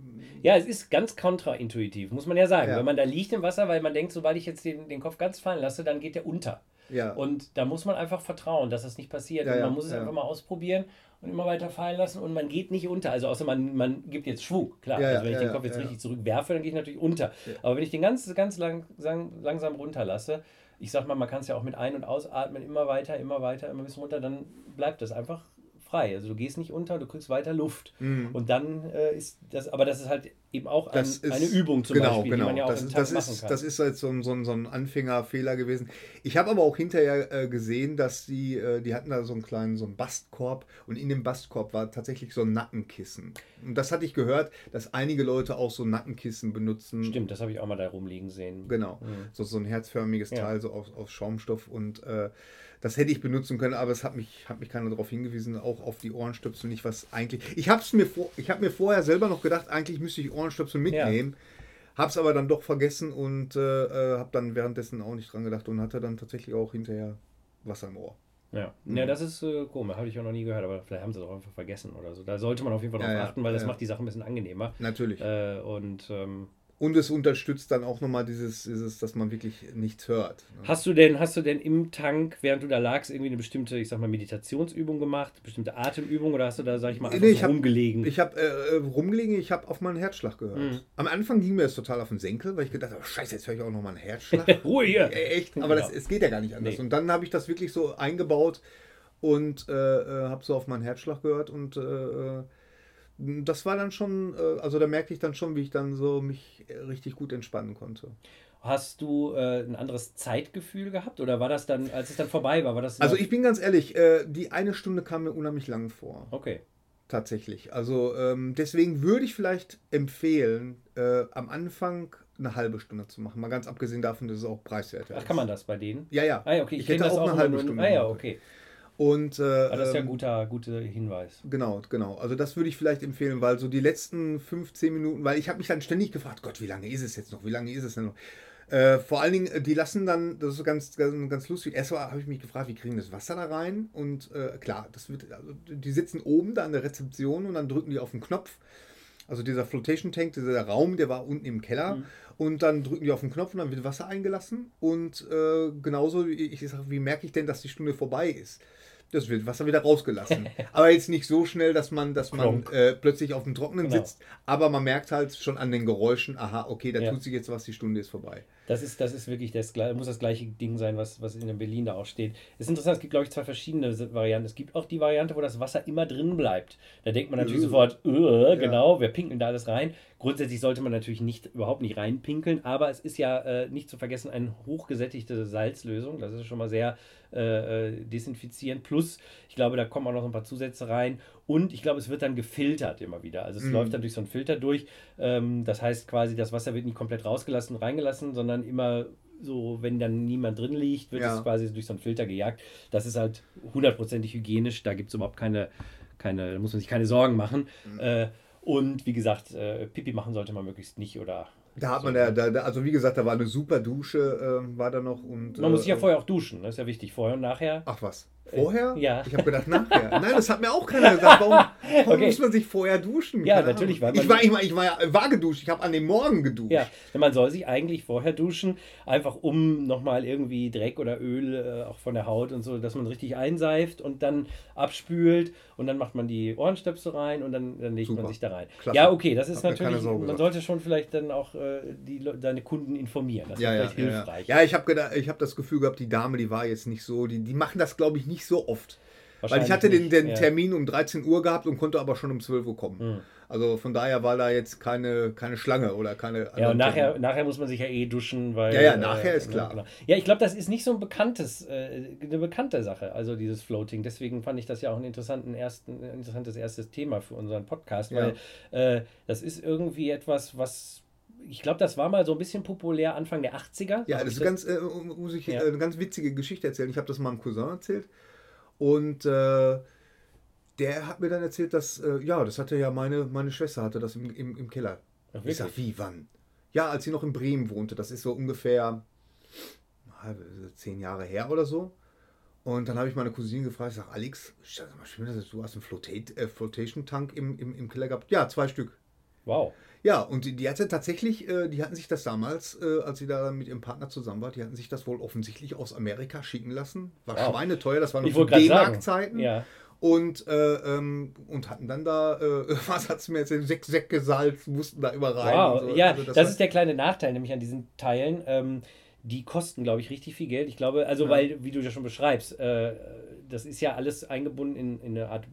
ja, es ist ganz kontraintuitiv, muss man ja sagen. Ja. Wenn man da liegt im Wasser, weil man denkt, sobald ich jetzt den, den Kopf ganz fallen lasse, dann geht der unter. Ja. Und da muss man einfach vertrauen, dass das nicht passiert. Ja, und man muss es einfach mal ausprobieren und immer weiter fallen lassen und man geht nicht unter. Also außer man, man gibt jetzt Schwung, klar. also wenn ich den Kopf jetzt richtig zurückwerfe, dann gehe ich natürlich unter. Aber wenn ich den ganz, ganz lang, lang, langsam runterlasse, ich sag mal, man kann es ja auch mit Ein- und Ausatmen immer weiter, immer weiter, immer bis runter, dann bleibt das einfach frei. Also du gehst nicht unter, du kriegst weiter Luft. Mhm. Und dann äh, ist das, aber das ist halt eben auch ein, ist, eine Übung zum genau, Beispiel, genau. die man ja auch das, im ist- Tank das, machen ist, kann. das ist halt so ein, so, so ein Anfängerfehler gewesen. Ich habe aber auch hinterher äh, gesehen, dass die, äh, die hatten da so einen kleinen, so einen Bastkorb und in dem Bastkorb war tatsächlich so ein Nackenkissen. Und das hatte ich gehört, dass einige Leute auch so Nackenkissen benutzen. Stimmt, das habe ich auch mal da rumliegen sehen. Genau, Mhm. so, so ein herzförmiges Ja. Teil, so aus, aus Schaumstoff und äh, das hätte ich benutzen können, aber es hat mich, hat mich keiner darauf hingewiesen, auch auf die Ohrenstöpsel nicht, was eigentlich. Ich habe mir, vor, ich hab mir vorher selber noch gedacht, eigentlich müsste ich Ohrenstöpsel mitnehmen, habe es aber dann doch vergessen und äh, äh, habe dann währenddessen auch nicht dran gedacht und hatte dann tatsächlich auch hinterher Wasser im Ohr. Ja, Mhm. ja das ist äh, komisch, habe ich auch noch nie gehört, aber vielleicht haben sie es auch einfach vergessen oder so. Da sollte man auf jeden Fall drauf Ja, ja, achten, weil das ja, ja. macht die Sache ein bisschen angenehmer. Natürlich. Äh, und ähm, Und es unterstützt dann auch nochmal dieses, dieses, dass man wirklich nichts hört. ne? hast du denn, hast du denn im Tank, während du da lagst, irgendwie eine bestimmte, ich sag mal, Meditationsübung gemacht, bestimmte Atemübung oder hast du da, sag ich mal, einfach Nee, ich so hab- rumgelegen? Ich habe äh, rumgelegen, ich habe auf meinen Herzschlag gehört. Mhm. Am Anfang ging mir das total auf den Senkel, weil ich gedacht habe, scheiße, jetzt höre ich auch noch mal einen Herzschlag. Ruhe hier! Äh, Echt, aber das, Genau. es geht ja gar nicht anders. Nee. Und dann habe ich das wirklich so eingebaut und äh, äh, habe so auf meinen Herzschlag gehört und äh, äh, das war dann schon, äh, also da merkte ich dann schon, wie ich dann so mich richtig gut entspannen konnte. Hast du äh, ein anderes Zeitgefühl gehabt oder war das dann, als es dann vorbei war, war das Also ich bin ganz ehrlich, äh, die eine Stunde kam mir unheimlich lang vor. Okay. Tatsächlich. Also ähm, deswegen würde ich vielleicht empfehlen, äh, am Anfang eine halbe Stunde zu machen. Mal ganz abgesehen davon, dass es auch preiswerter Ach, ist. kann man das bei denen? Ja, ja. Ah okay, Ich kenn hätte auch eine immer halbe Stunde Ah ja, gemacht. Und äh, das ist ja ein ähm, guter, guter Hinweis. Genau, genau. Also das würde ich vielleicht empfehlen, weil so die letzten 15 Minuten, weil ich habe mich dann ständig gefragt, Gott, wie lange ist es jetzt noch? Wie lange ist es denn noch? Äh, vor allen Dingen, äh, die lassen dann, das ist ganz, ganz, ganz lustig. Erstmal habe ich mich gefragt, wie kriegen das Wasser da rein? Und äh, klar, das wird, also die sitzen oben da an der Rezeption und dann drücken die auf den Knopf. Also dieser Flotation Tank, dieser Raum, der war unten im Keller. Und dann drücken die auf den Knopf und dann wird Wasser eingelassen. Und äh, genauso, ich sage, wie merke ich denn, dass die Stunde vorbei ist? Das wird Wasser wieder rausgelassen. aber jetzt nicht so schnell, dass man, dass man äh, plötzlich auf dem Trockenen Genau. sitzt. Aber man merkt halt schon an den Geräuschen, aha, okay, da Ja. tut sich jetzt was, die Stunde ist vorbei. Das ist, das ist wirklich das, muss das gleiche Ding sein, was, was in Berlin da auch steht. Es ist interessant, es gibt, glaube ich, zwei verschiedene Varianten. Es gibt auch die Variante, wo das Wasser immer drin bleibt. Da denkt man natürlich Äh. sofort, äh, genau, wir pinkeln da alles rein. Grundsätzlich sollte man natürlich nicht, überhaupt nicht reinpinkeln, aber es ist ja äh, nicht zu vergessen eine hochgesättigte Salzlösung. Das ist schon mal sehr äh, äh, desinfizierend. Plus, ich glaube, da kommen auch noch ein paar Zusätze rein. Und ich glaube, es wird dann gefiltert immer wieder. Also es Mhm. läuft dann durch so einen Filter durch. Ähm, das heißt quasi, das Wasser wird nicht komplett rausgelassen und reingelassen, sondern immer so, wenn dann niemand drin liegt, wird Ja. es quasi durch so einen Filter gejagt. Das ist halt hundertprozentig hygienisch. Da gibt es überhaupt keine, keine, da muss man sich keine Sorgen machen. Mhm. Äh, und wie gesagt, äh, Pipi machen sollte man möglichst nicht oder. Da hat man ja, da, da, also wie gesagt, da war eine super Dusche, ähm, war da noch und. Man muss sich ja äh, vorher auch duschen, das ist ja wichtig. Vorher und nachher. Ach was? Vorher? ja. Ich habe gedacht nachher. Nein, das hat mir auch keiner gesagt. Warum, warum Okay. muss man sich vorher duschen? Ja, Keine natürlich, weil ich man- war, ich war, ich war, ja- war geduscht. Ich habe an dem Morgen geduscht. Ja, man soll sich eigentlich vorher duschen, einfach um nochmal irgendwie Dreck oder Öl äh, auch von der Haut und so, dass man richtig einseift und dann abspült und dann macht man die Ohrenstöpsel rein und dann, dann legt man Super. sich da rein. Klasse. Ja, okay, das ist keine natürlich, man gesagt. sollte schon vielleicht dann auch äh, die, deine Kunden informieren. Das Ja, ist ja, vielleicht ja, ja. hilfreich. ja, ich habe gedacht, ich habe das Gefühl gehabt, die Dame, die war jetzt nicht so, die, die machen das, glaube ich, nicht so oft. Weil ich hatte den, nicht, den ja. Termin um 13 Uhr gehabt und konnte aber schon um 12 Uhr kommen. Hm. Also von daher war da jetzt keine, keine Schlange oder keine. Ja, und nachher, nachher muss man sich ja eh duschen, weil. Ja, ja, nachher ist ne, klar. Ja, ich glaube, das ist nicht so ein bekanntes, äh, eine bekannte Sache, also dieses Floating. Deswegen fand ich das ja auch einen interessanten ersten, ein interessantes erstes Thema für unseren Podcast, Ja. weil äh, das ist irgendwie etwas, was. Ich glaube, das war mal so ein bisschen populär Anfang der 80er. Ja, Hab das ist ganz, äh, muss ich Ja. äh, eine ganz witzige Geschichte erzählen. Ich habe das meinem Cousin erzählt und äh, der hat mir dann erzählt, dass, äh, ja, das hatte ja meine, meine Schwester hatte das im, im, im Keller. Ach, ich sag, wie, wann? Ja, als sie noch in Bremen wohnte. Das ist so ungefähr zehn Jahre her oder so. Und dann habe ich meine Cousine gefragt, ich sage, Alex, sag mal, schön, dass du hast einen Flotat äh, Flotation-Tank im, im, im Keller gehabt. Ja, zwei Stück. Wow. Ja, und die, die hatte tatsächlich, äh, die hatten sich das damals, äh, als sie da mit ihrem Partner zusammen war, die hatten sich das wohl offensichtlich aus Amerika schicken lassen. War Wow. schweineteuer, das war noch zu. D-Mark-Zeiten. Ja. Und, äh, ähm, und hatten dann da, äh, was hat es mir erzählt, sechs Säcke Salz, mussten da immer rein. Wow, so. ja, Also das, war- ist der kleine Nachteil nämlich an diesen Teilen. Ähm, die kosten, glaube ich, richtig viel Geld. Ich glaube, also, ja. weil, wie du ja schon beschreibst, äh, das ist ja alles eingebunden in, in eine Art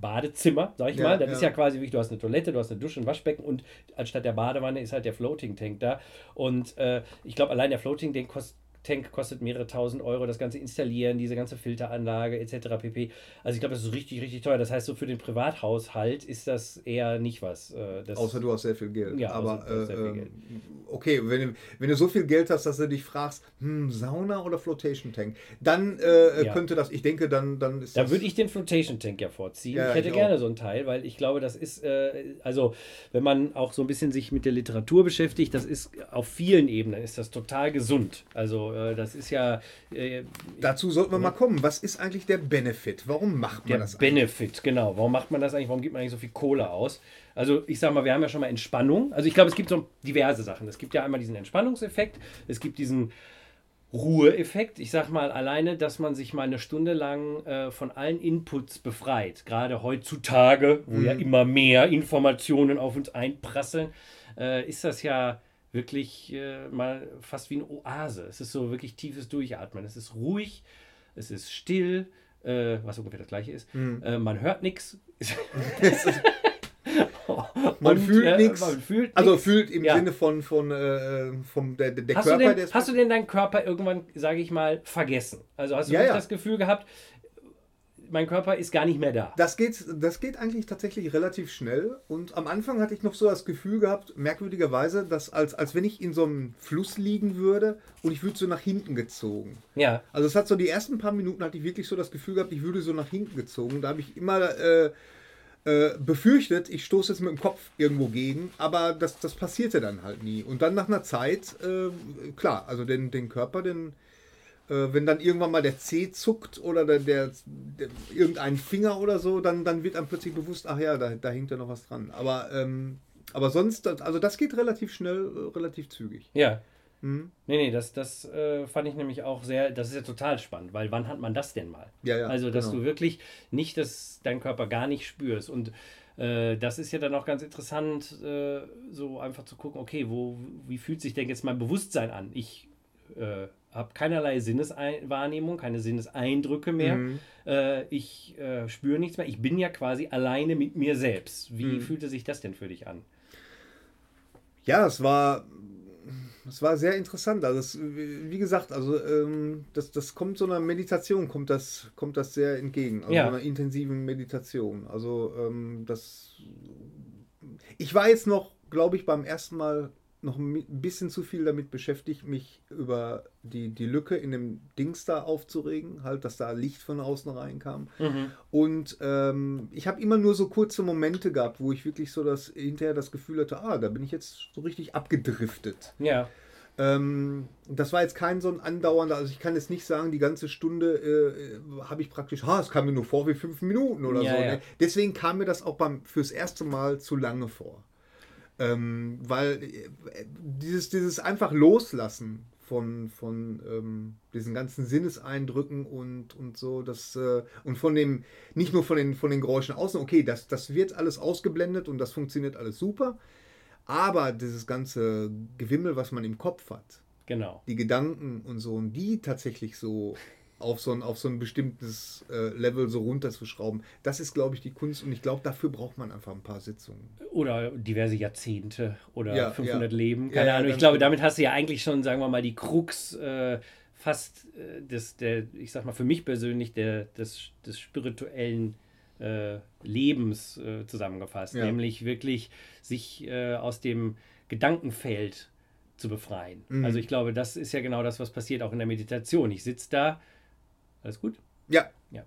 Badezimmer, sag ich ja, mal. Das ja. ist ja quasi wie du hast eine Toilette, du hast eine Dusche, ein Waschbecken und anstatt der Badewanne ist halt der Floating Tank da. Und äh, ich glaube, allein der Floating Tank kostet Tank kostet mehrere tausend Euro, das ganze installieren, diese ganze Filteranlage etc. pp. Also ich glaube, das ist richtig, richtig teuer. Das heißt, so für den Privathaushalt ist das eher nicht was. Äh, außer du hast sehr viel Geld. Ja, aber äh, viel ähm, Geld. okay, wenn du, wenn du so viel Geld hast, dass du dich fragst, hm, Sauna oder Flotation Tank, dann äh, ja. könnte das, ich denke, dann, dann ist Da würde ich den Flotation Tank ja vorziehen. Ja, ich hätte ich gerne auch. so ein Teil, weil ich glaube, das ist, äh, also wenn man auch so ein bisschen sich mit der Literatur beschäftigt, das ist auf vielen Ebenen ist das total gesund. Also äh, das ist ja. Äh, Dazu sollten wir mal kommen. Was ist eigentlich der Benefit? Warum macht man der das? Der Benefit, genau. Warum macht man das eigentlich? Warum gibt man eigentlich so viel Kohle aus? Also ich sag mal, wir haben ja schon mal Entspannung. Also ich glaube, es gibt so diverse Sachen. Es gibt ja einmal diesen Entspannungseffekt. Es gibt diesen Ruheeffekt. Ich sag mal alleine, dass man sich mal eine Stunde lang äh, von allen Inputs befreit. Gerade heutzutage, wo mhm. ja immer mehr Informationen auf uns einprasseln, äh, ist das ja wirklich äh, mal fast wie eine Oase. Es ist so wirklich tiefes Durchatmen. Es ist ruhig, es ist still, äh, was ungefähr das gleiche ist. Mhm. Äh, man hört nichts. man, fühlt äh, nichts. Also fühlt im ja. Sinne von, von äh, vom, der, der hast Körper. Du denn, hast du denn deinen Körper irgendwann, sage ich mal, vergessen? Also hast du ja, ja. das Gefühl gehabt, mein Körper ist gar nicht mehr da. Das geht, das geht eigentlich tatsächlich relativ schnell. Und am Anfang hatte ich noch so das Gefühl gehabt, merkwürdigerweise, dass als, als wenn ich in so einem Fluss liegen würde und ich würde so nach hinten gezogen. Ja. Also es hat so die ersten paar Minuten hatte ich wirklich so das Gefühl gehabt, ich würde so nach hinten gezogen. Da habe ich immer äh, äh, befürchtet, ich stoße jetzt mit dem Kopf irgendwo gegen, aber das, das passierte dann halt nie. Und dann nach einer Zeit, äh, klar, also den, den Körper, den wenn dann irgendwann mal der Zeh zuckt oder der, der, der, irgendein Finger oder so, dann, dann wird einem plötzlich bewusst, ach ja, da, da hängt ja noch was dran. Aber, ähm, aber sonst, also das geht relativ schnell, äh, relativ zügig. Ja. Mhm. Nee, nee, das, das äh, fand ich nämlich auch sehr, das ist ja total spannend, weil wann hat man das denn mal? Ja, ja, also, dass genau. du wirklich nicht, dass dein Körper gar nicht spürst und äh, das ist ja dann auch ganz interessant, äh, so einfach zu gucken, okay, wo, wie fühlt sich denn jetzt mein Bewusstsein an? Ich äh, habe keinerlei Sinneswahrnehmung, keine Sinneseindrücke mehr. Mhm. Äh, ich äh, spüre nichts mehr. Ich bin ja quasi alleine mit mir selbst. Wie mhm. fühlte sich das denn für dich an? Ja, es war, es war sehr interessant. Also es, wie gesagt, also ähm, das, das kommt so einer Meditation, kommt das, kommt das sehr entgegen. Also ja. einer intensiven Meditation. Also ähm, das. Ich war jetzt noch, glaube ich, beim ersten Mal noch ein bisschen zu viel damit beschäftigt, mich über die, die Lücke in dem Dings da aufzuregen, halt, dass da Licht von außen reinkam. Mhm. Und ähm, ich habe immer nur so kurze Momente gehabt, wo ich wirklich so das hinterher das Gefühl hatte, ah, da bin ich jetzt so richtig abgedriftet. Ja. Ähm, das war jetzt kein so ein andauernder, also ich kann jetzt nicht sagen, die ganze Stunde äh, habe ich praktisch, ha, es kam mir nur vor wie fünf Minuten oder ja, so. Ja. Ne? Deswegen kam mir das auch beim, fürs erste Mal zu lange vor. Ähm, weil äh, dieses, dieses einfach Loslassen von, von ähm, diesen ganzen Sinneseindrücken und, und so, das, äh, und von dem, nicht nur von den, von den Geräuschen außen, okay, das, das wird alles ausgeblendet und das funktioniert alles super, aber dieses ganze Gewimmel, was man im Kopf hat, genau. die Gedanken und so, und die tatsächlich so auf so ein, auf so ein bestimmtes äh, Level so runterzuschrauben. Das ist, glaube ich, die Kunst und ich glaube, dafür braucht man einfach ein paar Sitzungen. Oder diverse Jahrzehnte oder ja, 500 ja. Leben, keine ja, Ahnung. Ich glaube, damit hast du ja eigentlich schon, sagen wir mal, die Krux äh, fast äh, des, der, ich sag mal, für mich persönlich, der, des, des spirituellen äh, Lebens äh, zusammengefasst. Nämlich wirklich sich äh, aus dem Gedankenfeld zu befreien. Mhm. Also ich glaube, das ist ja genau das, was passiert auch in der Meditation. Ich sitze da, alles gut? Ja. Ja.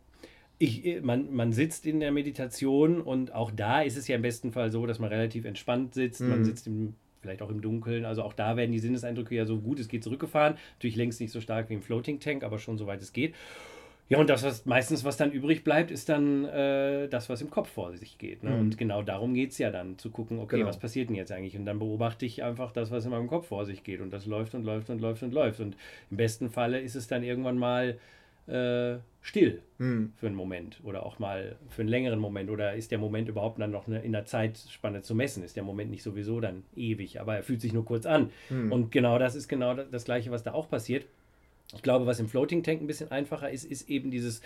Ich, äh, man, man sitzt in der Meditation und auch da ist es ja im besten Fall so, dass man relativ entspannt sitzt. Mhm. Man sitzt im, vielleicht auch im Dunkeln. Also auch da werden die Sinneseindrücke ja so gut es geht zurückgefahren. Natürlich längst nicht so stark wie im Floating Tank, aber schon soweit es geht. Ja, und das, was meistens, was dann übrig bleibt, ist dann äh, das, was im Kopf vor sich geht. Ne? Mhm. Und genau darum geht es ja dann, zu gucken, okay, genau. was passiert denn jetzt eigentlich? Und dann beobachte ich einfach das, was in meinem Kopf vor sich geht. Und das läuft und läuft und läuft und läuft. Und im besten Falle ist es dann irgendwann mal äh, still hm. für einen Moment oder auch mal für einen längeren Moment? Oder ist der Moment überhaupt dann noch in der Zeitspanne zu messen? Ist der Moment nicht sowieso dann ewig, aber er fühlt sich nur kurz an? Hm. Und genau das ist genau das Gleiche, was da auch passiert. Ich glaube, was im Floating Tank ein bisschen einfacher ist, ist eben dieses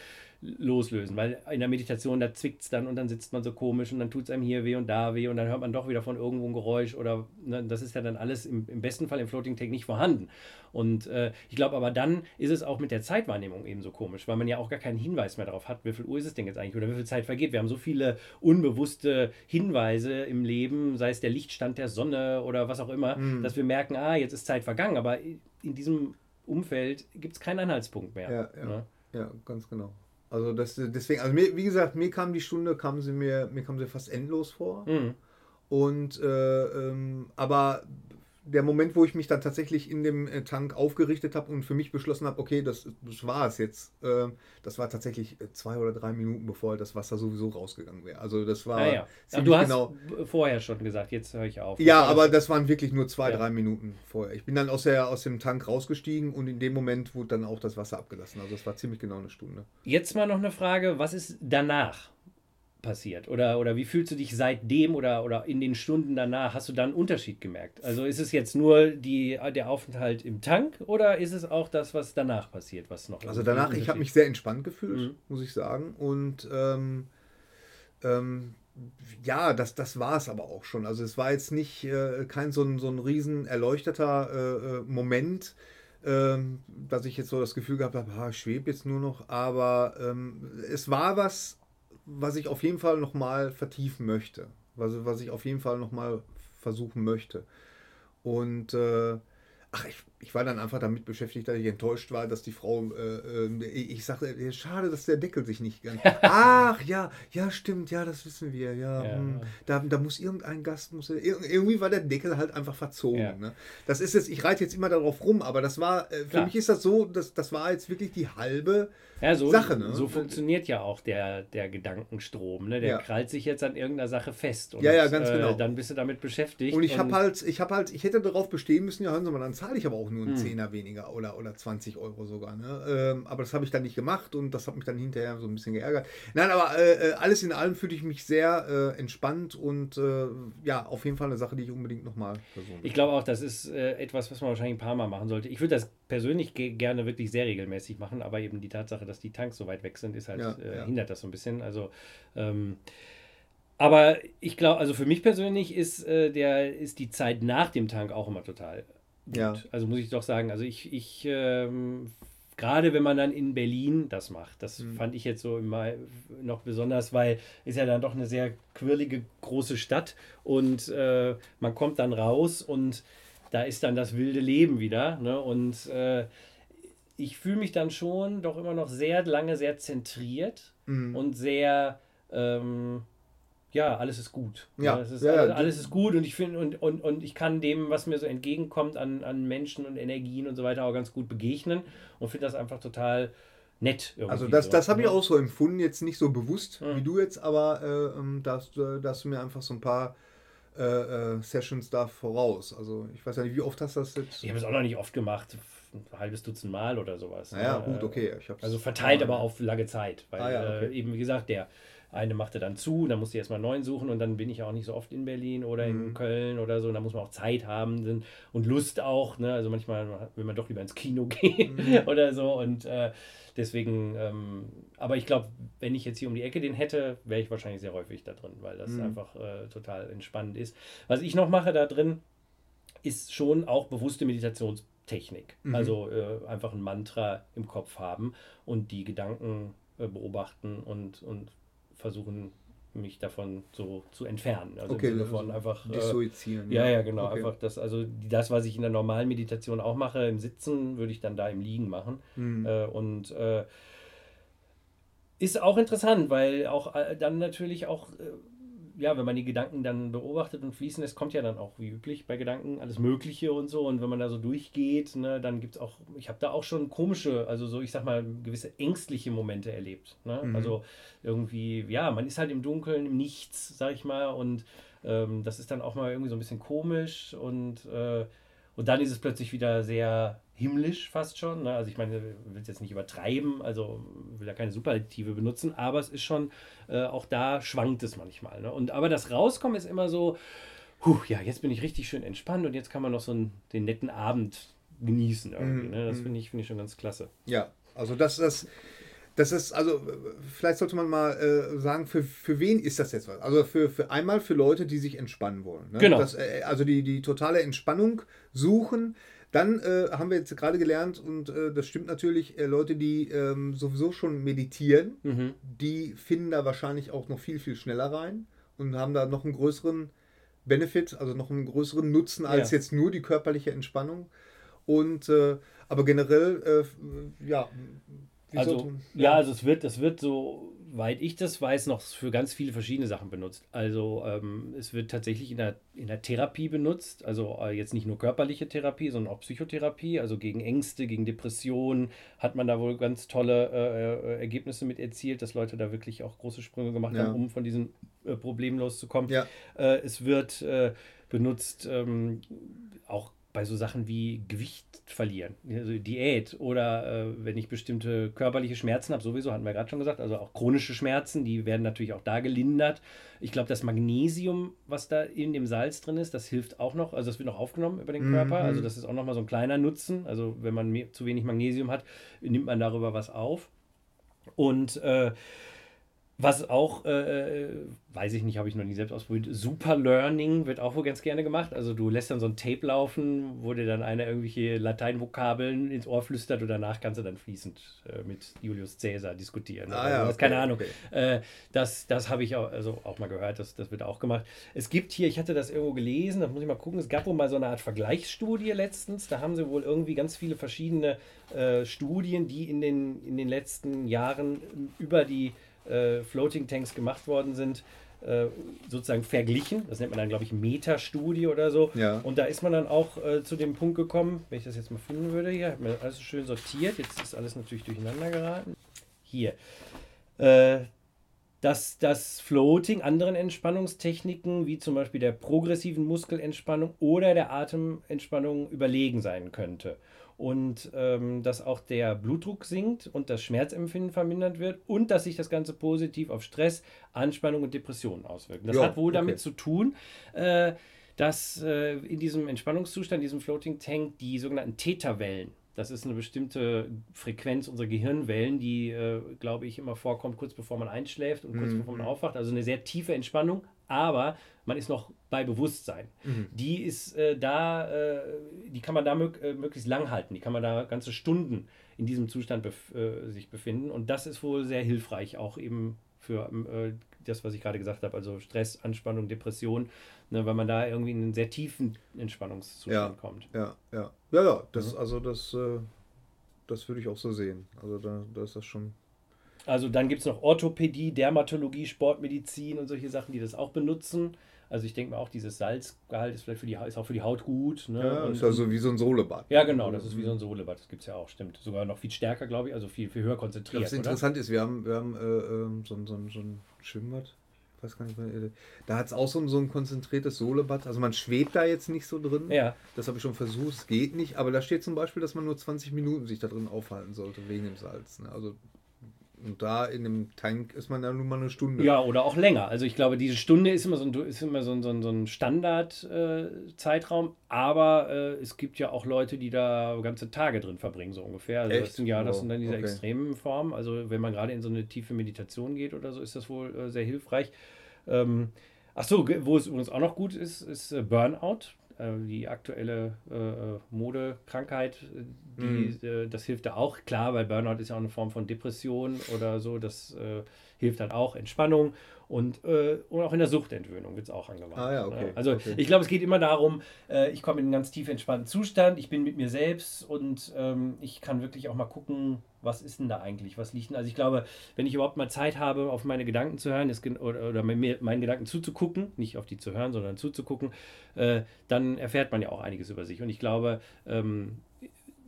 Loslösen, weil in der Meditation, da zwickt es dann und dann sitzt man so komisch und dann tut es einem hier weh und da weh und dann hört man doch wieder von irgendwo ein Geräusch oder ne, das ist ja dann alles im, im, besten Fall im Floating Tank nicht vorhanden. Und äh, ich glaube aber dann ist es auch mit der Zeitwahrnehmung eben so komisch, weil man ja auch gar keinen Hinweis mehr darauf hat, wie viel Uhr ist es denn jetzt eigentlich oder wie viel Zeit vergeht. Wir haben so viele unbewusste Hinweise im Leben, sei es der Lichtstand der Sonne oder was auch immer, mhm. dass wir merken, ah, jetzt ist Zeit vergangen, aber in diesem Umfeld gibt es keinen Anhaltspunkt mehr. Ja, ja, ne? ja, ganz genau. Also das, deswegen, also mir, wie gesagt, mir kam die Stunde, kam sie mir, mir kam sie fast endlos vor. Mhm. Und äh, ähm, aber der Moment, wo ich mich dann tatsächlich in dem äh, Tank aufgerichtet habe und für mich beschlossen habe, okay, das, das war es jetzt, äh, das war tatsächlich äh, zwei oder drei Minuten, bevor das Wasser sowieso rausgegangen wäre. Also das war. Ah, ja. ja. du hast genau, vorher schon gesagt, jetzt höre ich auf. Ja, aber das waren wirklich nur zwei, ja. drei Minuten vorher. Ich bin dann aus, der, aus dem Tank rausgestiegen und in dem Moment wurde dann auch das Wasser abgelassen. Also das war ziemlich genau eine Stunde. Jetzt mal noch eine Frage, was ist danach? Passiert? Oder, oder wie fühlst du dich seitdem oder, oder in den Stunden danach? Hast du da einen Unterschied gemerkt? Also ist es jetzt nur die, der Aufenthalt im Tank oder ist es auch das, was danach passiert, was noch? Also danach, ich habe mich sehr entspannt gefühlt, mhm. muss ich sagen. Und ähm, ähm, ja, das, das war es aber auch schon. Also es war jetzt nicht äh, kein so ein, so ein riesen erleuchteter äh, äh Moment, ähm, dass ich jetzt so das Gefühl gehabt habe, ah, ich schwebe jetzt nur noch. Aber ähm, es war was was ich auf jeden Fall nochmal vertiefen möchte. Was, was ich auf jeden Fall nochmal versuchen möchte. Und äh, ach, ich, ich war dann einfach damit beschäftigt, dass ich enttäuscht war, dass die Frau, äh, äh, ich sagte, schade, dass der Deckel sich nicht ganz. Ach ja, ja, stimmt, ja, das wissen wir, ja. ja. Hm, da, da muss irgendein Gast, muss, irgendwie war der Deckel halt einfach verzogen. Ja. Ne? Das ist jetzt, ich reite jetzt immer darauf rum, aber das war, äh, für Klar. mich ist das so, das, das war jetzt wirklich die halbe ja, so, Sache. Ne? So funktioniert ja auch der, der Gedankenstrom. Ne? Der krallt sich jetzt an irgendeiner Sache fest. Und, ja, ja, ganz äh, genau. Dann bist du damit beschäftigt. Und ich habe halt, ich habe halt, ich hätte darauf bestehen müssen, ja, hören Sie mal, dann zahle ich aber auch nur einen hm. Zehner weniger oder, oder 20 Euro sogar. Ne? Ähm, aber das habe ich dann nicht gemacht und das hat mich dann hinterher so ein bisschen geärgert. Nein, aber äh, äh alles in allem fühle ich mich sehr äh, entspannt und äh, ja, auf jeden Fall eine Sache, die ich unbedingt nochmal versuche. Ich glaube auch, das ist äh, etwas, was man wahrscheinlich ein paar Mal machen sollte. Ich würde das persönlich gerne wirklich sehr regelmäßig machen, aber eben die Tatsache, dass die Tanks so weit weg sind, ist halt, ja, äh, ja. hindert das so ein bisschen. Also, ähm, aber ich glaube, also für mich persönlich ist, äh, der, ist die Zeit nach dem Tank auch immer total gut. Ja. Also muss ich doch sagen, also ich, ich ähm, gerade wenn man dann in Berlin das macht, das mhm. fand ich jetzt so immer noch besonders, weil ist ja dann doch eine sehr quirlige große Stadt und äh, man kommt dann raus und da ist dann das wilde Leben wieder. Ne? Und äh, ich fühle mich dann schon doch immer noch sehr lange sehr zentriert mhm. und sehr, ähm, ja, alles ist gut. Ja, ist, ja, alles, alles, ist gut und ich finde, und, und, und ich kann dem, was mir so entgegenkommt an, an Menschen und Energien und so weiter, auch ganz gut begegnen und finde das einfach total nett. Also das, so. das habe ich ne? auch so empfunden, jetzt nicht so bewusst mhm. wie du jetzt, aber äh, ähm, dass, dass du mir einfach so ein paar äh, äh, Sessions da voraus. Also ich weiß ja nicht, wie oft hast du das jetzt? Ich habe es auch noch nicht oft gemacht, ein halbes Dutzend Mal oder sowas. Naja, ne? gut, okay. also verteilt aber auf lange Zeit, weil ah, ja, okay. äh, eben wie gesagt, der eine machte dann zu, dann musste ich erstmal neuen suchen und dann bin ich auch nicht so oft in Berlin oder in mhm. Köln oder so. Da muss man auch Zeit haben und Lust auch. Ne? Also manchmal will man doch lieber ins Kino gehen mhm. oder so. Und äh, deswegen, ähm, aber ich glaube, wenn ich jetzt hier um die Ecke den hätte, wäre ich wahrscheinlich sehr häufig da drin, weil das mhm. einfach äh, total entspannend ist. Was ich noch mache da drin, ist schon auch bewusste Meditationstechnik. Mhm. Also äh, einfach ein Mantra im Kopf haben und die Gedanken äh, beobachten und, und versuchen, mich davon so zu entfernen. Also okay, im Sinne von einfach. Dissoziieren. Äh, ja, ja, genau. Okay. Einfach das, also das, was ich in der normalen Meditation auch mache, im Sitzen, würde ich dann da im Liegen machen. Mhm. Äh, und äh, ist auch interessant, weil auch äh, dann natürlich auch äh, ja, wenn man die Gedanken dann beobachtet und fließen lässt, kommt ja dann auch wie üblich bei Gedanken alles Mögliche und so. Und wenn man da so durchgeht, ne, dann gibt es auch, ich habe da auch schon komische, also so, ich sag mal, gewisse ängstliche Momente erlebt. Ne? Mhm. Also irgendwie, ja, man ist halt im Dunkeln, im Nichts, sag ich mal, und ähm, das ist dann auch mal irgendwie so ein bisschen komisch und äh, Und dann ist es plötzlich wieder sehr himmlisch fast schon. Ne? Also ich meine, will es jetzt nicht übertreiben, also will ja keine Superlative benutzen, aber es ist schon, äh, auch da schwankt es manchmal. Ne? Und aber das Rauskommen ist immer so, huh, ja, jetzt bin ich richtig schön entspannt und jetzt kann man noch so einen, den netten Abend genießen irgendwie. Ne? Das mhm. finde ich, find ich schon ganz klasse. Ja, also das, das, das ist, also vielleicht sollte man mal äh, sagen, für, für wen ist das jetzt was? Also für, für einmal für Leute, die sich entspannen wollen. Ne? Genau. Das, äh, also die, die totale Entspannung suchen. Dann äh, haben wir jetzt gerade gelernt, und äh, das stimmt natürlich, äh, Leute, die ähm, sowieso schon meditieren, mhm. die finden da wahrscheinlich auch noch viel, viel schneller rein und haben da noch einen größeren Benefit, also noch einen größeren Nutzen als ja. jetzt nur die körperliche Entspannung. Und äh, aber generell, äh, ja. Also, ja. ja, also es wird, das wird so, weit ich das weiß, noch für ganz viele verschiedene Sachen benutzt. Also ähm, es wird tatsächlich in der, in der Therapie benutzt, also äh, jetzt nicht nur körperliche Therapie, sondern auch Psychotherapie, also gegen Ängste, gegen Depressionen hat man da wohl ganz tolle äh, äh Ergebnisse mit erzielt, dass Leute da wirklich auch große Sprünge gemacht ja. haben, um von diesen äh, Problemen loszukommen. Ja. Äh, es wird äh, benutzt ähm, auch bei so Sachen wie Gewicht verlieren, also Diät oder äh, wenn ich bestimmte körperliche Schmerzen habe, sowieso hatten wir gerade schon gesagt, also auch chronische Schmerzen, die werden natürlich auch da gelindert. Ich glaube, das Magnesium, was da in dem Salz drin ist, das hilft auch noch, also das wird noch aufgenommen über den Körper, mhm. also das ist auch nochmal so ein kleiner Nutzen. Also wenn man zu wenig Magnesium hat, nimmt man darüber was auf. Und äh, was auch, äh, äh, weiß ich nicht, habe ich noch nie selbst ausprobiert, Super Learning wird auch wohl ganz gerne gemacht. Also du lässt dann so ein Tape laufen, wo dir dann einer irgendwelche Lateinvokabeln ins Ohr flüstert und danach kannst du dann fließend äh, mit Julius Caesar diskutieren. Ah, ja, okay, keine Ahnung. Okay. Äh, das das habe ich auch, also auch mal gehört, das, das wird auch gemacht. Es gibt hier, ich hatte das irgendwo gelesen, da muss ich mal gucken, es gab wohl mal so eine Art Vergleichsstudie letztens. Da haben sie wohl irgendwie ganz viele verschiedene äh, Studien, die in den, in den letzten Jahren über die äh, Floating Tanks gemacht worden sind, äh, sozusagen verglichen. Das nennt man dann, glaube ich, Metastudie oder so. Ja. Und da ist man dann auch äh, zu dem Punkt gekommen, wenn ich das jetzt mal finden würde, hier, hat man alles schön sortiert. Jetzt ist alles natürlich durcheinander geraten. Hier. Äh, dass das Floating anderen Entspannungstechniken, wie zum Beispiel der progressiven Muskelentspannung oder der Atementspannung, überlegen sein könnte und ähm, dass auch der Blutdruck sinkt und das Schmerzempfinden vermindert wird und dass sich das Ganze positiv auf Stress, Anspannung und Depressionen auswirkt. Das jo, hat wohl okay. damit zu tun, äh, dass äh, in diesem Entspannungszustand, diesem Floating Tank, die sogenannten Theta-Wellen, das ist eine bestimmte Frequenz unserer Gehirnwellen, die, äh, glaube ich, immer vorkommt, kurz bevor man einschläft und kurz mhm. bevor man aufwacht. Also eine sehr tiefe Entspannung, aber man ist noch bei Bewusstsein. Mhm. Die ist äh, da, äh, die kann man da mög äh, möglichst lang halten. Die kann man da ganze Stunden in diesem Zustand bef äh, sich befinden. Und das ist wohl sehr hilfreich, auch eben für äh, das, was ich gerade gesagt habe, also Stress, Anspannung, Depression, ne, weil man da irgendwie in einen sehr tiefen Entspannungszustand ja, kommt. Ja, ja. Ja, ja, das, mhm. also das, äh, das würde ich auch so sehen. Also da, da ist das schon also dann gibt es noch Orthopädie, Dermatologie, Sportmedizin und solche Sachen, die das auch benutzen. Also ich denke mal auch, dieses Salzgehalt ist vielleicht für die, ist auch für die Haut gut. Ne? Ja, und, ist also wie so ein Sohlebad. Ja, genau, das ist wie so ein Sohlebad. Das gibt es ja auch, stimmt. Sogar noch viel stärker, glaube ich, also viel, viel höher konzentriert. Was interessant ist, wir haben, wir haben äh, ähm, so, so, so ein Schwimmbad, ich weiß gar nicht mehr, äh, da hat es auch so, so ein konzentriertes Sohlebad. Also man schwebt da jetzt nicht so drin. Ja. Das habe ich schon versucht, es geht nicht. Aber da steht zum Beispiel, dass man nur 20 Minuten sich da drin aufhalten sollte, wegen dem Salz. Ne? Also und da in dem Tank ist man ja nun mal eine Stunde. Ja, oder auch länger. Also ich glaube, diese Stunde ist immer so ein, ist immer so ein, so ein, so ein Standard-Zeitraum, äh, aber äh, es gibt ja auch Leute, die da ganze Tage drin verbringen, so ungefähr. Also Echt? das sind ja, das sind dann diese okay. extremen Formen. Also wenn man gerade in so eine tiefe Meditation geht oder so, ist das wohl äh, sehr hilfreich. Ähm, ach so, wo es übrigens auch noch gut ist, ist äh, Burnout. Äh, die aktuelle äh, äh Modekrankheit, die, mhm. äh, das hilft da auch. Klar, weil Burnout ist ja auch eine Form von Depression oder so, das äh, hilft dann auch. Entspannung und, äh, und auch in der Suchtentwöhnung wird es auch angewandt. Ah, ja, okay. Also okay. ich glaube, es geht immer darum, äh, ich komme in einen ganz tief entspannten Zustand, ich bin mit mir selbst und ähm, ich kann wirklich auch mal gucken, was ist denn da eigentlich, was liegt denn. Also ich glaube, wenn ich überhaupt mal Zeit habe, auf meine Gedanken zu hören ist, oder, oder mir, meinen Gedanken zuzugucken, nicht auf die zu hören, sondern zuzugucken, äh, dann erfährt man ja auch einiges über sich. Und ich glaube, ähm,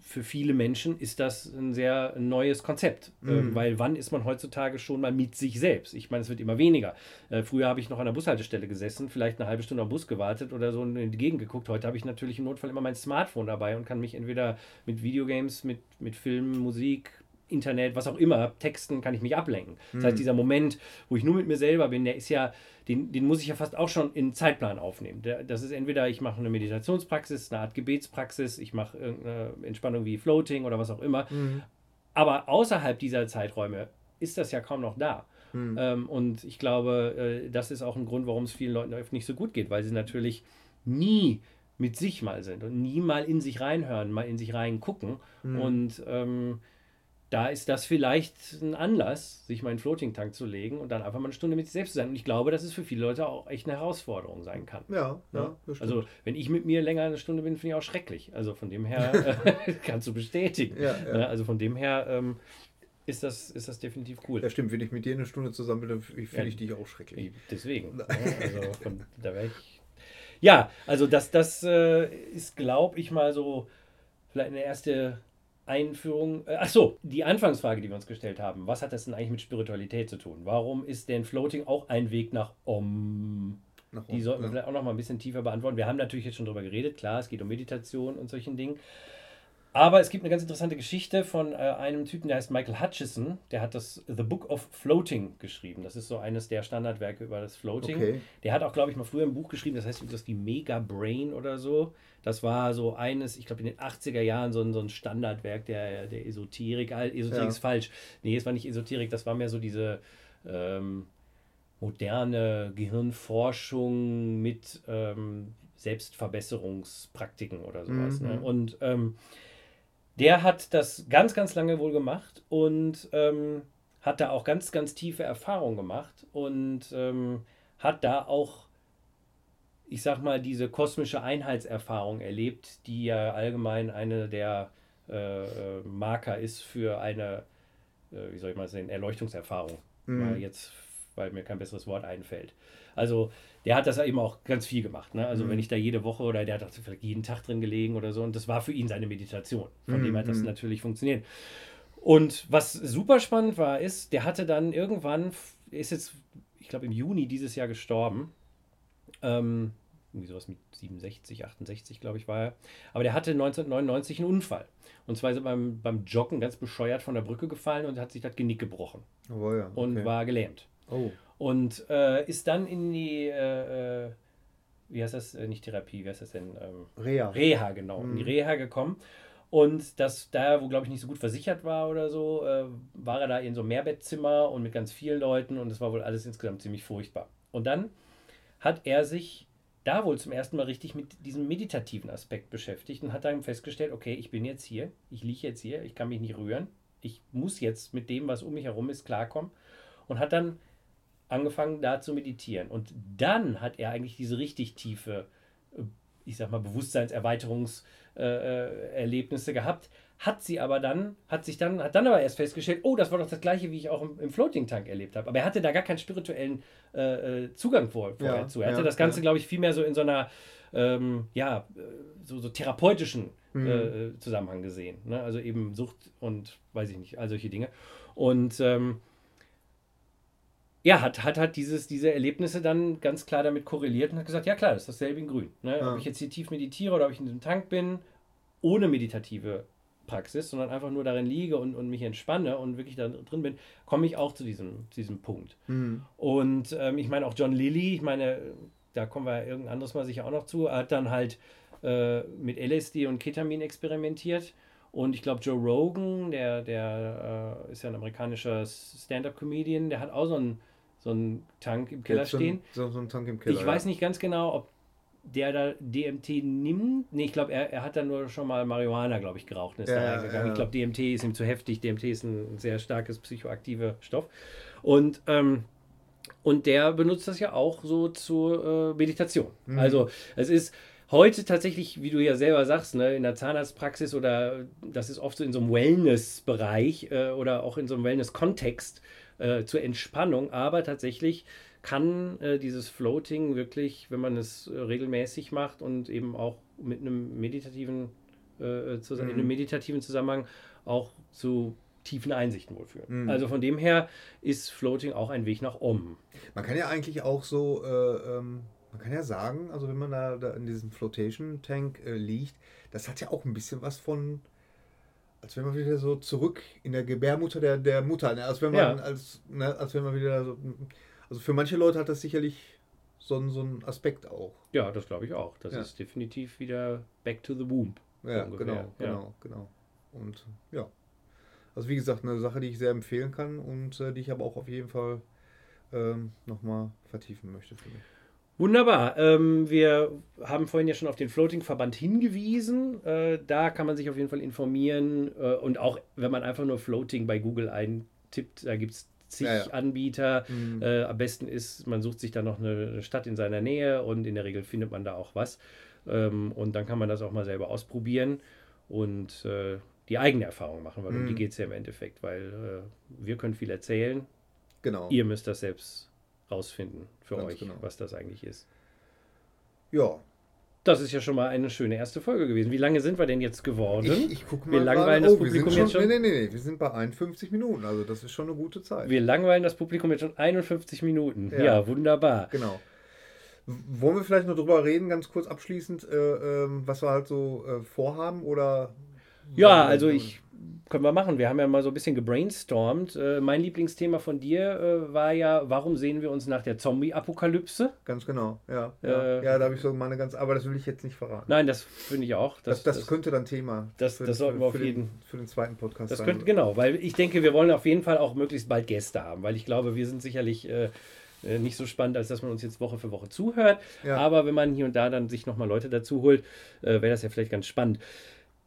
für viele Menschen ist das ein sehr neues Konzept, äh, mhm. äh, weil wann ist man heutzutage schon mal mit sich selbst? Ich meine, es wird immer weniger. Äh, früher habe ich noch an der Bushaltestelle gesessen, vielleicht eine halbe Stunde am Bus gewartet oder so in die Gegend geguckt. Heute habe ich natürlich im Notfall immer mein Smartphone dabei und kann mich entweder mit Videogames, mit, mit Filmen, Musik, Internet, was auch immer, Texten, kann ich mich ablenken. Das heißt, mhm. dieser Moment, wo ich nur mit mir selber bin, der ist ja, den, den muss ich ja fast auch schon in Zeitplan aufnehmen. Das ist entweder, ich mache eine Meditationspraxis, eine Art Gebetspraxis, ich mache irgendeine Entspannung wie Floating oder was auch immer. Mhm. Aber außerhalb dieser Zeiträume ist das ja kaum noch da. Mhm. Ähm, und ich glaube, äh, das ist auch ein Grund, warum es vielen Leuten nicht so gut geht, weil sie natürlich nie mit sich mal sind und nie mal in sich reinhören, mal in sich reingucken. Mhm. Und ähm, da ist das vielleicht ein Anlass, sich mal in Floating Tank zu legen und dann einfach mal eine Stunde mit sich selbst zu sein. Und ich glaube, dass es für viele Leute auch echt eine Herausforderung sein kann. Ja, ja. ja also, wenn ich mit mir länger eine Stunde bin, finde ich auch schrecklich. Also von dem her äh, kannst du bestätigen. Ja, ja. Ne, also von dem her ähm, ist, das, ist das definitiv cool. Ja, stimmt. Wenn ich mit dir eine Stunde zusammen bin, dann finde ich dich auch schrecklich. Deswegen. also von, da wäre ich. Ja, also das, das äh, ist, glaube ich, mal so vielleicht eine erste Einführung. Äh, ach so, die Anfangsfrage, die wir uns gestellt haben. Was hat das denn eigentlich mit Spiritualität zu tun? Warum ist denn Floating auch ein Weg nach Om? Nach die sollten wir ja. vielleicht auch noch mal ein bisschen tiefer beantworten. Wir haben natürlich jetzt schon darüber geredet. Klar, es geht um Meditation und solchen Dingen. Aber es gibt eine ganz interessante Geschichte von äh, einem Typen, der heißt Michael Hutchison. Der hat das The Book of Floating geschrieben. Das ist so eines der Standardwerke über das Floating. Okay. Der hat auch, glaube ich, mal früher ein Buch geschrieben, das heißt das wie Mega Brain oder so. Das war so eines, ich glaube, in den 80er Jahren so ein, so ein Standardwerk der, der Esoterik. Esoterik ja. ist falsch. Nee, es war nicht Esoterik, das war mehr so diese ähm, moderne Gehirnforschung mit ähm, Selbstverbesserungspraktiken oder sowas. Ne? Mhm. Ne? Und ähm, der hat das ganz, ganz lange wohl gemacht und ähm, hat da auch ganz, ganz tiefe Erfahrungen gemacht und ähm, hat da auch, ich sag mal, diese kosmische Einheitserfahrung erlebt, die ja allgemein eine der äh, äh Marker ist für eine, äh, wie soll ich mal sagen, Erleuchtungserfahrung. Mhm. Weil jetzt, weil mir kein besseres Wort einfällt. Also der hat das eben auch ganz viel gemacht. Ne? Also mhm. wenn ich da jede Woche oder der hat vielleicht jeden Tag drin gelegen oder so und das war für ihn seine Meditation. Von mhm. dem hat das mhm. natürlich funktioniert. Und was super spannend war, ist, der hatte dann irgendwann, ist jetzt, ich glaube im Juni dieses Jahr gestorben. Ähm, irgendwie sowas mit 67, 68, glaube ich, war er. Aber der hatte 1999 einen Unfall. Und zwar ist er beim, beim Joggen ganz bescheuert von der Brücke gefallen und hat sich das Genick gebrochen. Oh, ja. okay. Und war gelähmt. Oh. Und äh, ist dann in die, äh, äh, wie heißt das, äh, nicht Therapie, wie heißt das denn? Ähm, Reha. Reha, genau, mhm. in die mhm. Reha gekommen. Und das da, wo glaube ich nicht so gut versichert war oder so, äh, war er da in so einem Mehrbettzimmer und mit ganz vielen Leuten und es war wohl alles insgesamt ziemlich furchtbar. Und dann hat er sich da wohl zum ersten Mal richtig mit diesem meditativen Aspekt beschäftigt und hat dann festgestellt, okay, ich bin jetzt hier, ich liege jetzt hier, ich kann mich nicht rühren, ich muss jetzt mit dem, was um mich herum ist, klarkommen und hat dann angefangen, da zu meditieren. Und dann hat er eigentlich diese richtig tiefe, äh, ich sag mal, Bewusstseinserweiterungserlebnisse äh, gehabt, hat sie aber dann, hat sich dann, hat dann aber erst festgestellt, oh, das war doch das gleiche, wie ich auch im, im Floating Tank erlebt habe. Aber er hatte da gar keinen spirituellen äh, äh Zugang vor, vorher ja, zu. Er hatte ja, das Ganze, ja. glaube ich, vielmehr so in so einer, ähm, ja, so, so therapeutischen mhm. äh, Zusammenhang gesehen. Ne? Also eben Sucht und weiß ich nicht, all solche Dinge. Und ähm, ja, hat, hat, hat dieses, diese Erlebnisse dann ganz klar damit korreliert und hat gesagt, ja klar, das ist dasselbe in Grün. Ne? Ja. Ob ich jetzt hier tief meditiere oder ob ich in diesem Tank bin, ohne meditative Praxis, sondern einfach nur darin liege und, und mich entspanne und wirklich da drin bin, komme ich auch zu diesem, zu diesem Punkt. Mhm. Und ähm, ich meine auch John Lilly, ich meine, da kommen wir irgendein anderes Mal sicher auch noch zu, hat dann halt äh, mit LSD und Ketamin experimentiert. Und ich glaube, Joe Rogan, der, der äh, ist ja ein amerikanischer Stand-up-Comedian, der hat auch so einen so einen Tank im Keller so stehen. So, so ein Tank im Keller. Ich ja. weiß nicht ganz genau, ob der da DMT nimmt. Nee, ich glaube, er, er hat dann nur schon mal Marihuana, glaube ich, geraucht und ist ja, da reingegangen. Ja. Ich glaube, DMT ist ihm zu heftig. DMT ist ein sehr starkes psychoaktiver Stoff. Und, ähm, und der benutzt das ja auch so zur äh, Meditation. Mhm. Also es ist heute tatsächlich, wie du ja selber sagst, ne, in der Zahnarztpraxis oder das ist oft so in so einem Wellness-Bereich äh, oder auch in so einem Wellness-Kontext äh, zur Entspannung, aber tatsächlich kann äh, dieses Floating wirklich, wenn man es äh, regelmäßig macht und eben auch mit einem meditativen äh, Mhm. in einem meditativen Zusammenhang auch zu tiefen Einsichten wohl führen. Mhm. Also von dem her ist Floating auch ein Weg nach Om. Man kann ja eigentlich auch so, äh, ähm, man kann ja sagen, also wenn man da, da in diesem Flotation Tank äh, liegt, das hat ja auch ein bisschen was von, als wenn man wieder so zurück in der Gebärmutter der, der Mutter, ne? als wenn man, Ja. als, ne? als wenn man wieder so, also für manche Leute hat das sicherlich so, ein- so einen Aspekt auch. Ja, das glaube ich auch. Das Ja. ist definitiv wieder back to the womb. Ja, ungefähr, genau, genau, genau. Und ja, also wie gesagt, eine Sache, die ich sehr empfehlen kann und äh, die ich aber auch auf jeden Fall ähm, nochmal vertiefen möchte für mich. Wunderbar. Ähm, wir haben vorhin ja schon auf den Floating-Verband hingewiesen. Äh, da kann man sich auf jeden Fall informieren. Äh, und auch, wenn man einfach nur Floating bei Google eintippt, da gibt es zig Ja, ja. Anbieter. Mhm. Äh, am besten ist, man sucht sich da noch eine, Stadt in seiner Nähe und in der Regel findet man da auch was. Ähm, und dann kann man das auch mal selber ausprobieren und äh, die eigene Erfahrung machen, weil um Mhm. die geht es ja im Endeffekt, weil äh, wir können viel erzählen, Genau. ihr müsst das selbst rausfinden für Ganz euch, genau. was das eigentlich ist. Ja, Das ist ja schon mal eine schöne erste Folge gewesen. Wie lange sind wir denn jetzt geworden? ich, ich gucke Wir mal. langweilen gerade- das wir sind Publikum jetzt schon? Nee, nee, nee, wir sind bei 51 Minuten, also das ist schon eine gute Zeit. Wir langweilen das Publikum jetzt schon 51 Minuten. Ja, Ja. wunderbar. Genau. Wollen wir vielleicht noch drüber reden, ganz kurz abschließend, äh, ähm, was wir halt so äh, vorhaben oder? Ja, also ich können wir machen. Wir haben ja mal so ein bisschen gebrainstormt. Äh, mein Lieblingsthema von dir äh, war ja, warum sehen wir uns nach der Zombie-Apokalypse? Ganz genau, ja. Ja, Äh, ja da habe ich so meine ganz, aber das will ich jetzt nicht verraten. Nein, das finde ich auch. Das, das, könnte dann Thema das- das sollten wir auf für den, jeden- für den zweiten Podcast Das sein. könnte, genau, weil ich denke, wir wollen auf jeden Fall auch möglichst bald Gäste haben, weil ich glaube, wir sind sicherlich äh, äh, nicht so spannend, als dass man uns jetzt Woche für Woche zuhört. Ja. Aber wenn man hier und da dann sich nochmal Leute dazu holt, äh, wäre das ja vielleicht ganz spannend.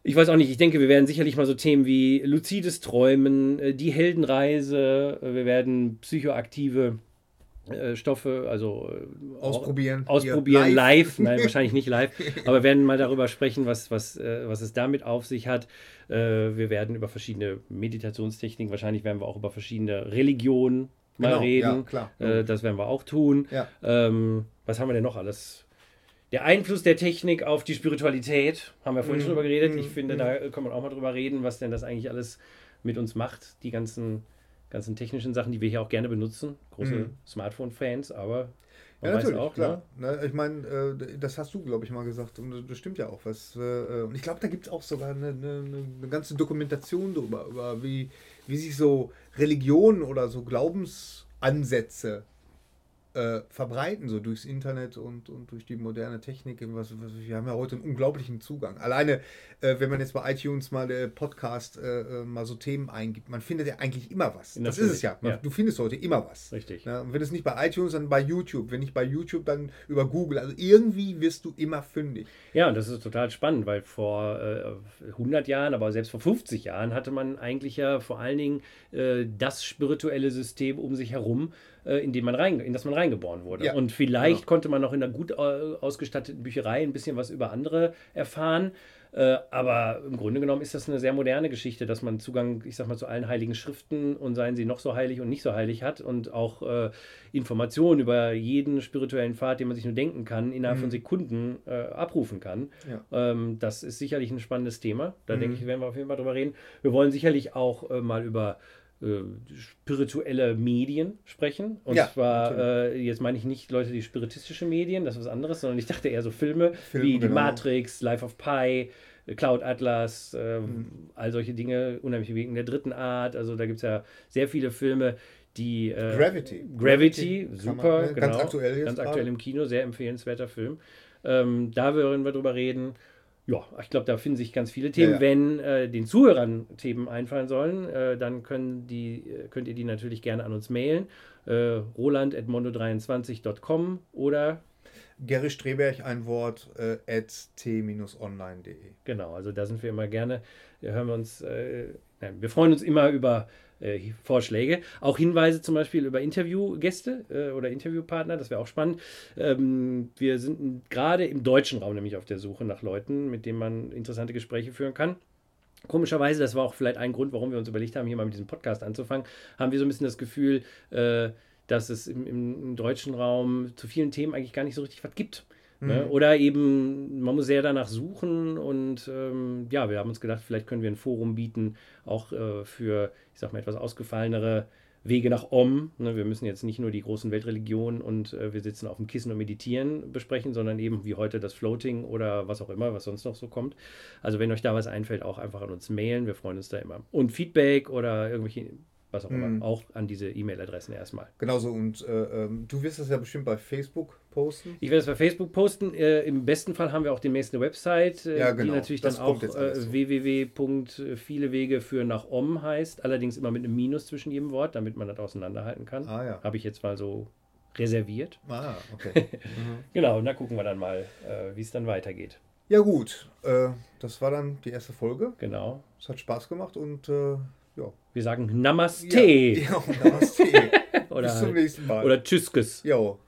Ich weiß auch nicht, ich denke, wir werden sicherlich mal so Themen wie luzides Träumen, äh, die Heldenreise, äh, wir werden psychoaktive äh, Stoffe, also Ausprobieren. ausprobieren, Hier, live. nein, wahrscheinlich nicht live, aber wir werden mal darüber sprechen, was, was, was es damit auf sich hat. Wir werden über verschiedene Meditationstechniken, wahrscheinlich werden wir auch über verschiedene Religionen mal Genau, reden. ja, klar. Das werden wir auch tun. Ja. Ähm, was haben wir denn noch alles? Der Einfluss der Technik auf die Spiritualität, haben wir vorhin Mhm, schon drüber geredet. mhm, Ich finde, mhm. da kann man auch mal drüber reden, was denn das eigentlich alles mit uns macht, die ganzen, ganzen technischen Sachen, die wir hier auch gerne benutzen. Große Mhm. Smartphone-Fans, aber man Ja, natürlich, auch, klar. ne? Ne, ich meine, äh, das hast du, glaube ich, mal gesagt und das stimmt ja auch. Was, äh, und ich glaube, da gibt es auch sogar eine, eine, eine ganze Dokumentation darüber, über wie, wie sich so Religionen oder so Glaubensansätze äh, verbreiten, so durchs Internet und, und durch die moderne Technik. Was, was, wir haben ja heute einen unglaublichen Zugang. Alleine, äh, wenn man jetzt bei iTunes mal der Podcast äh, äh, mal so Themen eingibt, man findet ja eigentlich immer was. Das Natürlich, ist es ja. Man, ja. Du findest heute immer was. Richtig. Ja, und wenn es nicht bei iTunes, dann bei YouTube. Wenn nicht bei YouTube, dann über Google. Also irgendwie wirst du immer fündig. Ja, und das ist total spannend, weil vor äh, 100 Jahren, aber selbst vor 50 Jahren hatte man eigentlich ja vor allen Dingen äh, das spirituelle System um sich herum, äh, in, dem man rein, in das man reingeboren wurde. Ja, und vielleicht genau. konnte man noch in einer gut äh, ausgestatteten Bücherei ein bisschen was über andere erfahren. Äh, aber im Grunde genommen ist das eine sehr moderne Geschichte, dass man Zugang, ich sag mal, zu allen heiligen Schriften und seien sie noch so heilig und nicht so heilig hat und auch äh, Informationen über jeden spirituellen Pfad, den man sich nur denken kann, innerhalb Mhm. von Sekunden äh, abrufen kann. Ja. Ähm, das ist sicherlich ein spannendes Thema. Da Mhm. denke ich, werden wir auf jeden Fall drüber reden. Wir wollen sicherlich auch äh, mal über äh, spirituelle Medien sprechen. Und Ja, zwar, äh, jetzt meine ich nicht Leute, die spiritistische Medien, das ist was anderes, sondern ich dachte eher so Filme Filme, wie die genau. Matrix, Life of Pi, äh, Cloud Atlas, äh, Mhm. all solche Dinge, unheimlich wegen der dritten Art. Also da gibt es ja sehr viele Filme, die äh, Gravity. Gravity, kann super, man- ne, genau. Ganz aktuell jetzt. Ganz aktuell im Kino, sehr empfehlenswerter Film. Ähm, da werden wir drüber reden. Ja, ich glaube, da finden sich ganz viele Themen. Ja, ja. Wenn äh, den Zuhörern Themen einfallen sollen, äh, dann können die, äh, könnt ihr die natürlich gerne an uns mailen. Äh, roland.mondo23.com oder Gary Streberg, ein Wort, äh, at t-online.de. genau, also da sind wir immer gerne. Da hören wir uns, äh, nein, wir freuen uns immer über äh, Vorschläge. Auch Hinweise zum Beispiel über Interviewgäste äh, oder Interviewpartner, das wäre auch spannend. Ähm, wir sind gerade im deutschen Raum nämlich auf der Suche nach Leuten, mit denen man interessante Gespräche führen kann. Komischerweise, das war auch vielleicht ein Grund, warum wir uns überlegt haben, hier mal mit diesem Podcast anzufangen, haben wir so ein bisschen das Gefühl, äh, dass es im, im, im deutschen Raum zu vielen Themen eigentlich gar nicht so richtig was gibt. Ne? Mhm. Oder eben, man muss sehr danach suchen und ähm, ja, wir haben uns gedacht, vielleicht können wir ein Forum bieten, auch äh, für, ich sag mal, etwas ausgefallenere Wege nach Om. Ne? Wir müssen jetzt nicht nur die großen Weltreligionen und äh, wir sitzen auf dem Kissen und meditieren besprechen, sondern eben wie heute das Floating oder was auch immer, was sonst noch so kommt. Also wenn euch da was einfällt, auch einfach an uns mailen. Wir freuen uns da immer. Und Feedback oder irgendwelche, was auch Mhm. immer, auch an diese E-Mail-Adressen erstmal. Genauso und äh, ähm, du wirst das ja bestimmt bei Facebook posten. Ich werde es bei Facebook posten. Äh, Im besten Fall haben wir auch demnächst eine Website, äh, Ja, die genau. natürlich Das dann auch äh, www.vielewege für nach Om heißt. Allerdings immer mit einem Minus zwischen jedem Wort, damit man das auseinanderhalten kann. Ah ja. Habe ich jetzt mal so reserviert. Ah, okay. Genau, und da gucken wir dann mal, äh, wie es dann weitergeht. ja gut, äh, das war dann die erste Folge. Genau. Es hat Spaß gemacht und äh, ja. Wir sagen Namaste Ja, ja, Namaste. oder, Bis zum nächsten Mal. oder Tschüsskes. Jo.